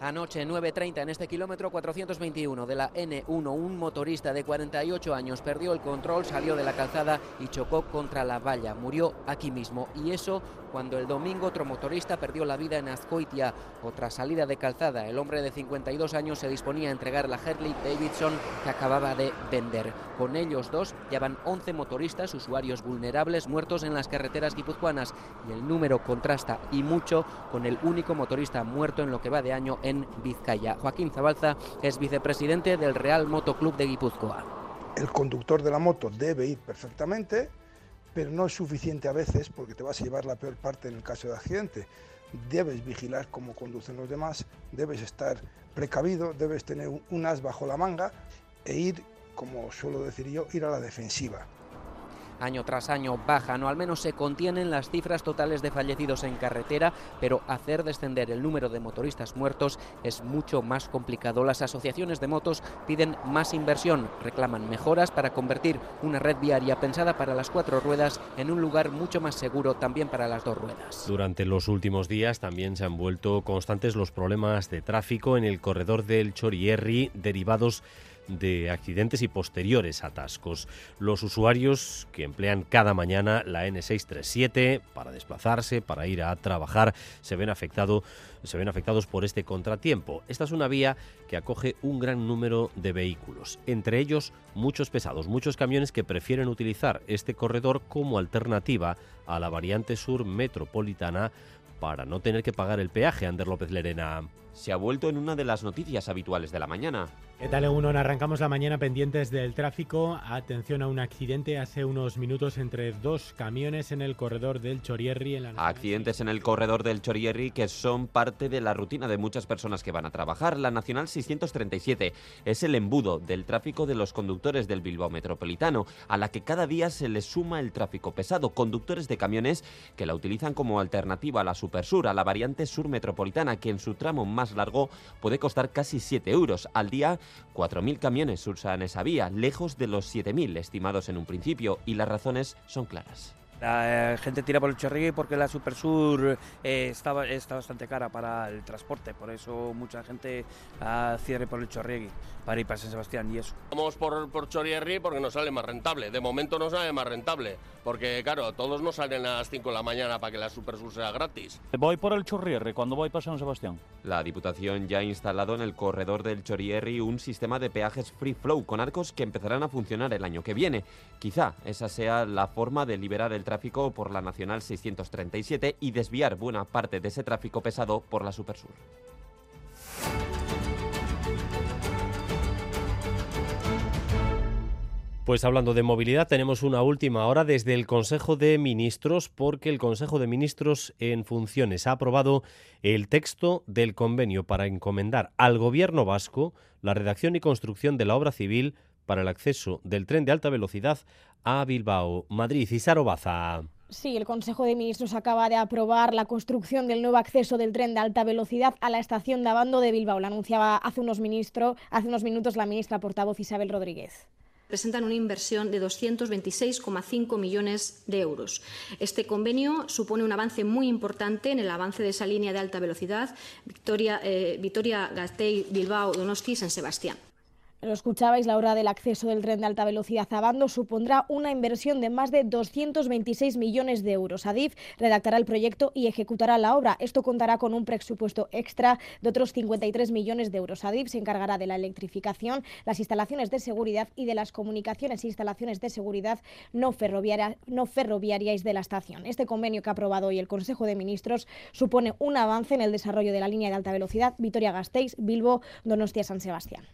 Anoche 9.30 en este kilómetro 421 de la N1, un motorista de 48 años perdió el control, salió de la calzada y chocó contra la valla. Murió aquí mismo y eso cuando el domingo otro motorista perdió la vida en Azcoitia. Otra salida de calzada. El hombre de 52 años se disponía a entregar la Harley Davidson que acababa de vender. Con ellos dos ya van 11 motoristas, usuarios vulnerables, muertos en las carreteras guipuzcoanas y el número contrasta y mucho con el único motorista muerto en lo que va de año Vizcaya. Joaquín Zabalza es vicepresidente del Real Motoclub de Guipúzcoa. El conductor de la moto debe ir perfectamente, pero no es suficiente a veces porque te vas a llevar la peor parte en el caso de accidente. Debes vigilar cómo conducen los demás, debes estar precavido, debes tener un as bajo la manga e ir, como suelo decir yo, ir a la defensiva. Año tras año bajan o al menos se contienen las cifras totales de fallecidos en carretera, pero hacer descender el número de motoristas muertos es mucho más complicado. Las asociaciones de motos piden más inversión, reclaman mejoras para convertir una red viaria pensada para las cuatro ruedas en un lugar mucho más seguro también para las dos ruedas. Durante los últimos días también se han vuelto constantes los problemas de tráfico en el corredor del Chorierri derivados de accidentes y posteriores atascos. Los usuarios que emplean cada mañana la N637 para desplazarse, para ir a trabajar, se ven, afectado, se ven afectados por este contratiempo. Esta es una vía que acoge un gran número de vehículos, entre ellos muchos pesados, muchos camiones que prefieren utilizar este corredor como alternativa a la variante sur metropolitana para no tener que pagar el peaje, Ander López Lerena. Se ha vuelto en una de las noticias habituales de la mañana. ¿Qué tal, Egunon? Arrancamos la mañana pendientes del tráfico. Atención a un accidente hace unos minutos entre dos camiones en el corredor del Chorierri. En la Accidentes en el corredor del Chorierri que son parte de la rutina de muchas personas que van a trabajar. La Nacional 637 es el embudo del tráfico de los conductores del Bilbao Metropolitano, a la que cada día se le suma el tráfico pesado. Conductores de camiones que la utilizan como alternativa a la Supersur, a la variante sur metropolitana, que en su tramo más largo puede costar casi 7 euros. Al día 4.000 camiones usan esa vía, lejos de los 7.000 estimados en un principio, y las razones son claras. La eh, gente tira por el Chorriegui porque la Supersur eh, está, está bastante cara para el transporte, por eso mucha gente ah, cierre por el Chorriegui para ir para San Sebastián y eso. Vamos por, por Chorierri porque nos sale más rentable. De momento nos sale más rentable, porque claro, todos nos salen a las 5 de la mañana para que la Supersur sea gratis. Voy por el Chorrierri cuando voy para San Sebastián. La Diputación ya ha instalado en el corredor del Chorierri un sistema de peajes free flow con arcos que empezarán a funcionar el año que viene. Quizá esa sea la forma de liberar el tráfico por la Nacional 637 y desviar buena parte de ese tráfico pesado por la Supersur. Pues hablando de movilidad, tenemos una última hora desde el Consejo de Ministros, porque el Consejo de Ministros en funciones ha aprobado el texto del convenio para encomendar al Gobierno vasco la redacción y construcción de la obra civil para el acceso del tren de alta velocidad a Bilbao, Madrid y Sarobaza. Sí, el Consejo de Ministros acaba de aprobar la construcción del nuevo acceso del tren de alta velocidad a la estación de Abando de Bilbao. Lo anunciaba hace unos, ministro, hace unos minutos la ministra portavoz Isabel Rodríguez presentan una inversión de 226,5 millones de euros. Este convenio supone un avance muy importante en el avance de esa línea de alta velocidad Victoria, eh, Vitoria Gasteiz, Bilbao, Donosti, San Sebastián. Lo escuchabais, la hora del acceso del tren de alta velocidad a Bando supondrá una inversión de más de 226 millones de euros. Adif redactará el proyecto y ejecutará la obra. Esto contará con un presupuesto extra de otros 53 millones de euros. Adif se encargará de la electrificación, las instalaciones de seguridad y de las comunicaciones e instalaciones de seguridad no, no ferroviarias de la estación. Este convenio que ha aprobado hoy el Consejo de Ministros supone un avance en el desarrollo de la línea de alta velocidad Vitoria-Gasteiz, Bilbo, Donostia-San Sebastián.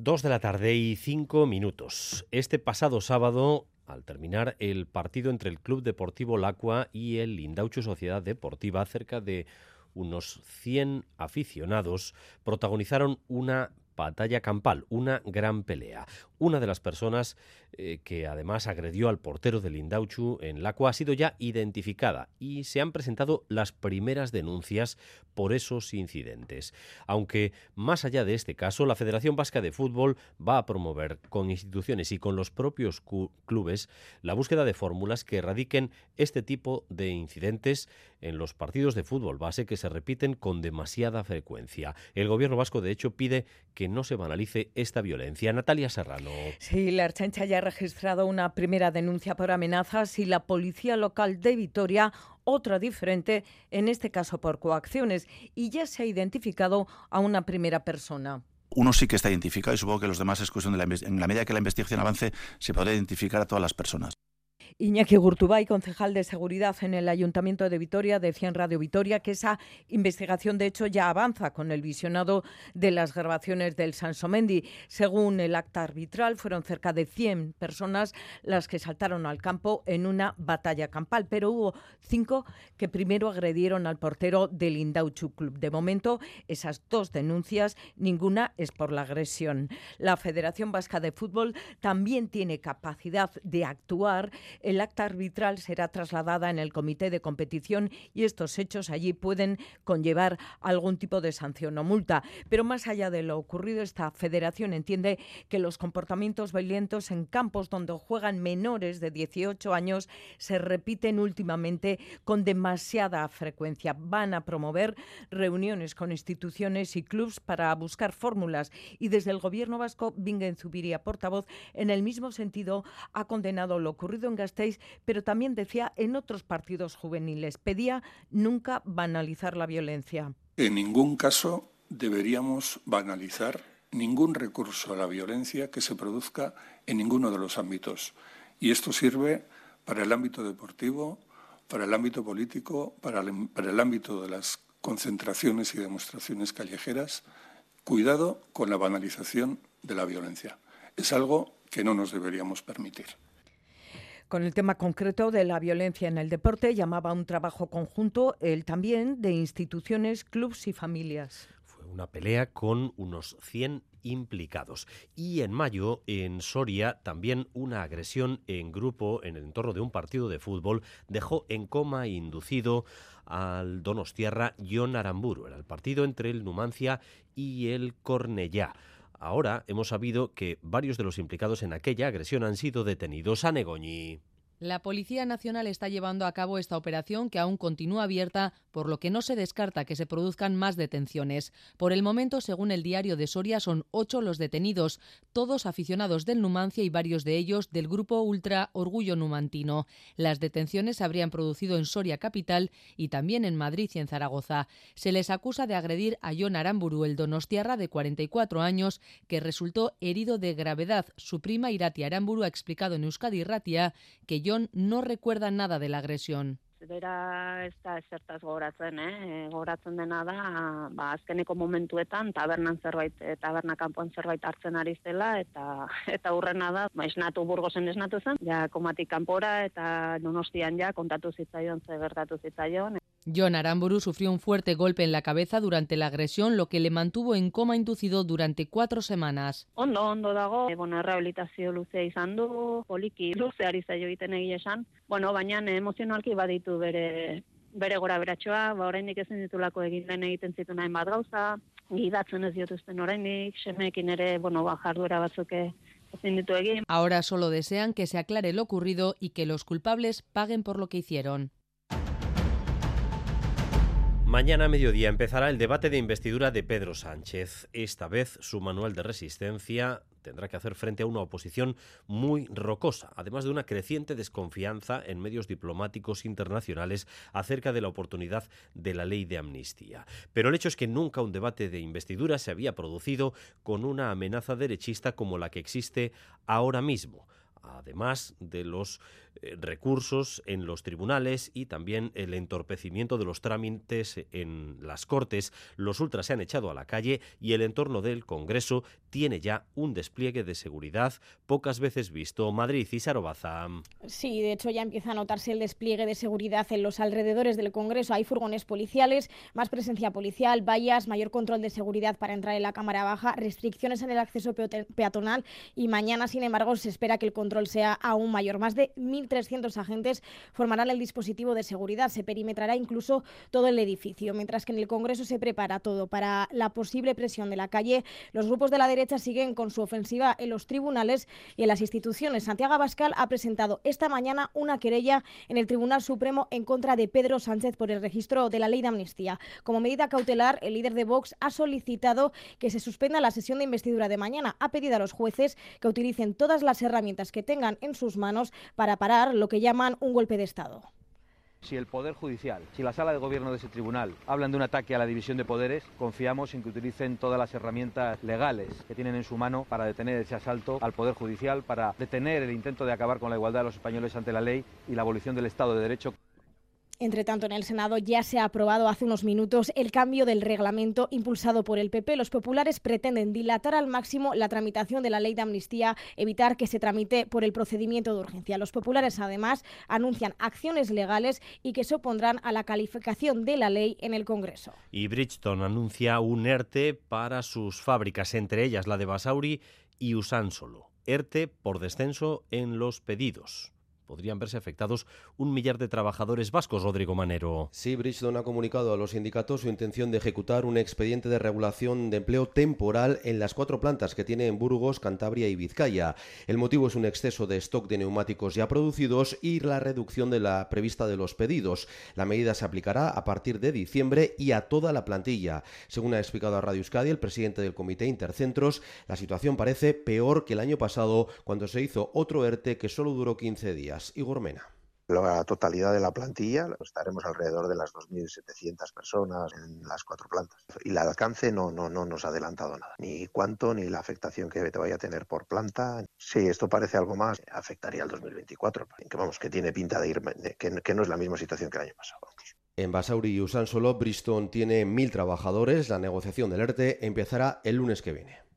Dos de la tarde y cinco minutos. Este pasado sábado, al terminar el partido entre el Club Deportivo Lacua y el Lindaucho Sociedad Deportiva, cerca de unos 100 aficionados protagonizaron una batalla campal, una gran pelea. Una de las personas eh, que además agredió al portero del Indauchu en Lacua ha sido ya identificada y se han presentado las primeras denuncias por esos incidentes. Aunque más allá de este caso, la Federación Vasca de Fútbol va a promover con instituciones y con los propios clubes la búsqueda de fórmulas que erradiquen este tipo de incidentes en los partidos de fútbol base que se repiten con demasiada frecuencia. El gobierno vasco, de hecho, pide que no se banalice esta violencia. Natalia Serrano. Sí, la Archancha ya ha registrado una primera denuncia por amenazas y la policía local de Vitoria otra diferente, en este caso por coacciones, y ya se ha identificado a una primera persona. Uno sí que está identificado y supongo que los demás es cuestión de la, en la medida que la investigación avance se podrá identificar a todas las personas. Iñaki Gurtubay, concejal de seguridad en el Ayuntamiento de Vitoria, decía en Radio Vitoria que esa investigación, de hecho, ya avanza con el visionado de las grabaciones del Sansomendi. Según el acta arbitral, fueron cerca de 100 personas las que saltaron al campo en una batalla campal, pero hubo cinco que primero agredieron al portero del Indauchu Club. De momento, esas dos denuncias, ninguna es por la agresión. La Federación Vasca de Fútbol también tiene capacidad de actuar el acta arbitral será trasladada en el comité de competición y estos hechos allí pueden conllevar algún tipo de sanción o multa. Pero más allá de lo ocurrido, esta federación entiende que los comportamientos violentos en campos donde juegan menores de 18 años se repiten últimamente con demasiada frecuencia. Van a promover reuniones con instituciones y clubs para buscar fórmulas y desde el gobierno vasco, Bingen Zubiria, portavoz, en el mismo sentido ha condenado lo ocurrido en Pero también decía en otros partidos juveniles, pedía nunca banalizar la violencia. En ningún caso deberíamos banalizar ningún recurso a la violencia que se produzca en ninguno de los ámbitos. Y esto sirve para el ámbito deportivo, para el ámbito político, para el ámbito de las concentraciones y demostraciones callejeras. Cuidado con la banalización de la violencia. Es algo que no nos deberíamos permitir. Con el tema concreto de la violencia en el deporte, llamaba un trabajo conjunto, él también, de instituciones, clubs y familias. Fue una pelea con unos 100 implicados. Y en mayo, en Soria, también una agresión en grupo en el entorno de un partido de fútbol dejó en coma inducido al Donostierra John Aramburu. Era el partido entre el Numancia y el Cornellá. Ahora hemos sabido que varios de los implicados en aquella agresión han sido detenidos a Negoñi. La Policía Nacional está llevando a cabo esta operación que aún continúa abierta, por lo que no se descarta que se produzcan más detenciones. Por el momento, según el diario de Soria, son ocho los detenidos, todos aficionados del Numancia y varios de ellos del grupo Ultra Orgullo Numantino. Las detenciones se habrían producido en Soria capital y también en Madrid y en Zaragoza. Se les acusa de agredir a John Aramburu, el donostiarra de 44 años, que resultó herido de gravedad. Su prima Irati Aramburu ha explicado en Euskadi Ratia que no recuerda nada de la agresión. Bera ez da esertaz goratzen, eh? goratzen dena da, ba, azkeneko momentuetan tabernan zerbait, eh, taberna kanpoan zerbait hartzen ari zela, eta <laughs> eta urrena da, ba, esnatu burgozen esnatu zen, ja komatik kanpora eta donostian ja kontatu zitzaion ze gertatu zitzaion. John Aramburu sufrió un fuerte golpe en la cabeza durante la agresión, lo que le mantuvo en coma inducido durante cuatro semanas. Ondo, ondo dago, e, bueno, rehabilitazio luzea izan du, poliki luzeari zaio egiten egia esan. Bueno, baina emozionalki baditu bere bere gora beratxoa, ba, oraindik ezin ditulako egin den egiten zitu nahi bat gauza, gidatzen ez diotuzten oraindik, semekin ere, bueno, ba, jarduera batzuk egin. Ahora solo desean que se aclare lo ocurrido y que los culpables paguen por lo que hicieron. Mañana a mediodía empezará el debate de investidura de Pedro Sánchez. Esta vez su manual de resistencia tendrá que hacer frente a una oposición muy rocosa, además de una creciente desconfianza en medios diplomáticos internacionales acerca de la oportunidad de la ley de amnistía. Pero el hecho es que nunca un debate de investidura se había producido con una amenaza derechista como la que existe ahora mismo además de los recursos en los tribunales y también el entorpecimiento de los trámites en las Cortes, los ultras se han echado a la calle y el entorno del Congreso tiene ya un despliegue de seguridad pocas veces visto. Madrid y Sarobaza. Sí, de hecho ya empieza a notarse el despliegue de seguridad en los alrededores del Congreso. Hay furgones policiales, más presencia policial, vallas, mayor control de seguridad para entrar en la Cámara Baja, restricciones en el acceso peatonal y mañana, sin embargo, se espera que el control sea aún mayor. Más de 1.300 agentes formarán el dispositivo de seguridad. Se perimetrará incluso todo el edificio. Mientras que en el Congreso se prepara todo para la posible presión de la calle, los grupos de la derecha siguen con su ofensiva en los tribunales y en las instituciones. Santiago Abascal ha presentado esta mañana una querella en el Tribunal Supremo en contra de Pedro Sánchez por el registro de la ley de amnistía. Como medida cautelar, el líder de Vox ha solicitado que se suspenda la sesión de investidura de mañana. Ha pedido a los jueces que utilicen todas las herramientas que tengan en sus manos para parar lo que llaman un golpe de Estado. Si el Poder Judicial, si la sala de gobierno de ese tribunal hablan de un ataque a la división de poderes, confiamos en que utilicen todas las herramientas legales que tienen en su mano para detener ese asalto al Poder Judicial, para detener el intento de acabar con la igualdad de los españoles ante la ley y la abolición del Estado de Derecho. Entre tanto, en el Senado ya se ha aprobado hace unos minutos el cambio del reglamento impulsado por el PP. Los populares pretenden dilatar al máximo la tramitación de la ley de amnistía, evitar que se tramite por el procedimiento de urgencia. Los populares, además, anuncian acciones legales y que se opondrán a la calificación de la ley en el Congreso. Y Bridgestone anuncia un ERTE para sus fábricas, entre ellas la de Basauri y Usánsolo. ERTE por descenso en los pedidos podrían verse afectados un millar de trabajadores vascos, Rodrigo Manero. Sí, Bridgestone ha comunicado a los sindicatos su intención de ejecutar un expediente de regulación de empleo temporal en las cuatro plantas que tiene en Burgos, Cantabria y Vizcaya. El motivo es un exceso de stock de neumáticos ya producidos y la reducción de la prevista de los pedidos. La medida se aplicará a partir de diciembre y a toda la plantilla. Según ha explicado a Radio Euskadi el presidente del Comité Intercentros, la situación parece peor que el año pasado cuando se hizo otro ERTE que solo duró 15 días. La totalidad de la plantilla, estaremos alrededor de las 2.700 personas en las cuatro plantas. Y el alcance no, no, no nos ha adelantado nada, ni cuánto, ni la afectación que te vaya a tener por planta. Si esto parece algo más, afectaría al 2024, que vamos, que tiene pinta de ir, que, que no es la misma situación que el año pasado. En Basauri y Usansolo, Bristol tiene mil trabajadores. La negociación del ERTE empezará el lunes que viene.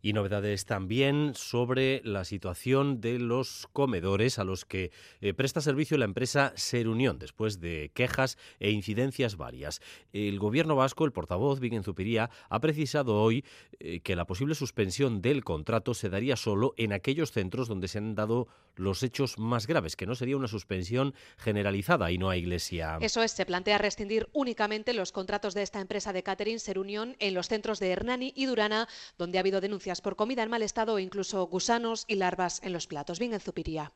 Y novedades también sobre la situación de los comedores a los que eh, presta servicio la empresa Ser Unión, después de quejas e incidencias varias. El gobierno vasco, el portavoz Viguen Zupiría, ha precisado hoy eh, que la posible suspensión del contrato se daría solo en aquellos centros donde se han dado los hechos más graves, que no sería una suspensión generalizada y no a Iglesia. Eso es, se plantea rescindir únicamente los contratos de esta empresa de catering Ser Unión en los centros de Hernani y Durana, donde ha habido denuncias por comida en mal estado o incluso gusanos y larvas en los platos. Bien en Zupiría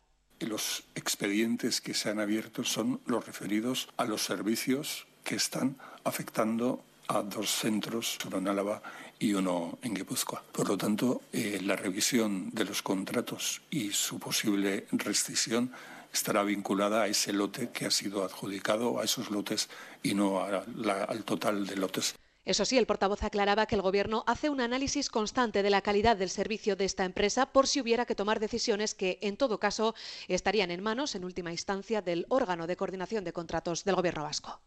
los expedientes que se han abierto son los referidos a los servicios que están afectando a dos centros, uno en Álava y uno en Guipúzcoa. Por lo tanto, eh, la revisión de los contratos y su posible rescisión estará vinculada a ese lote que ha sido adjudicado, a esos lotes y no al total de lotes. Eso sí, el portavoz aclaraba que el Gobierno hace un análisis constante de la calidad del servicio de esta empresa por si hubiera que tomar decisiones que, en todo caso, estarían en manos, en última instancia, del órgano de coordinación de contratos del Gobierno vasco.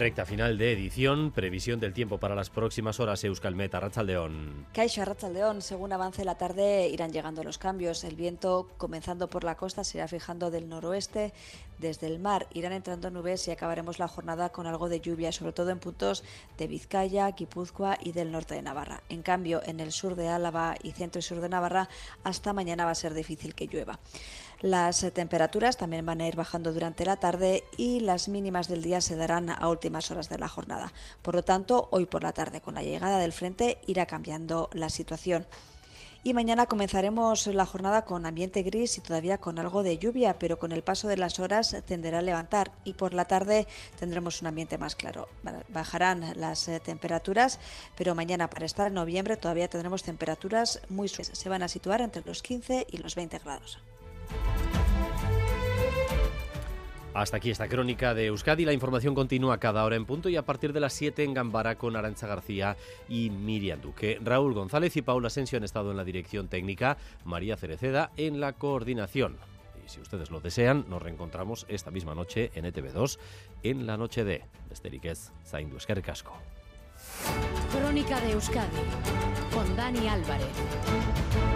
Recta final de edición, previsión del tiempo para las próximas horas, Euskalmet, Arrachaldeón. Caixo Arrachaldeón, según avance la tarde irán llegando los cambios. El viento, comenzando por la costa, se irá fijando del noroeste. Desde el mar irán entrando nubes y acabaremos la jornada con algo de lluvia, sobre todo en puntos de Vizcaya, Guipúzcoa y del norte de Navarra. En cambio, en el sur de Álava y centro y sur de Navarra, hasta mañana va a ser difícil que llueva. Las temperaturas también van a ir bajando durante la tarde y las mínimas del día se darán a últimas horas de la jornada. Por lo tanto, hoy por la tarde, con la llegada del frente, irá cambiando la situación. Y mañana comenzaremos la jornada con ambiente gris y todavía con algo de lluvia, pero con el paso de las horas tenderá a levantar y por la tarde tendremos un ambiente más claro. Bajarán las eh, temperaturas, pero mañana para estar en noviembre todavía tendremos temperaturas muy suaves. Se van a situar entre los 15 y los 20 grados. Hasta aquí esta crónica de Euskadi. La información continúa cada hora en punto y a partir de las 7 en Gambara con Arancha García y Miriam Duque. Raúl González y Paula Asensio han estado en la dirección técnica, María Cereceda en la coordinación. Y si ustedes lo desean, nos reencontramos esta misma noche en ETV2 en la noche de Esteriquez Zaindu Casco. Crónica de Euskadi con Dani Álvarez.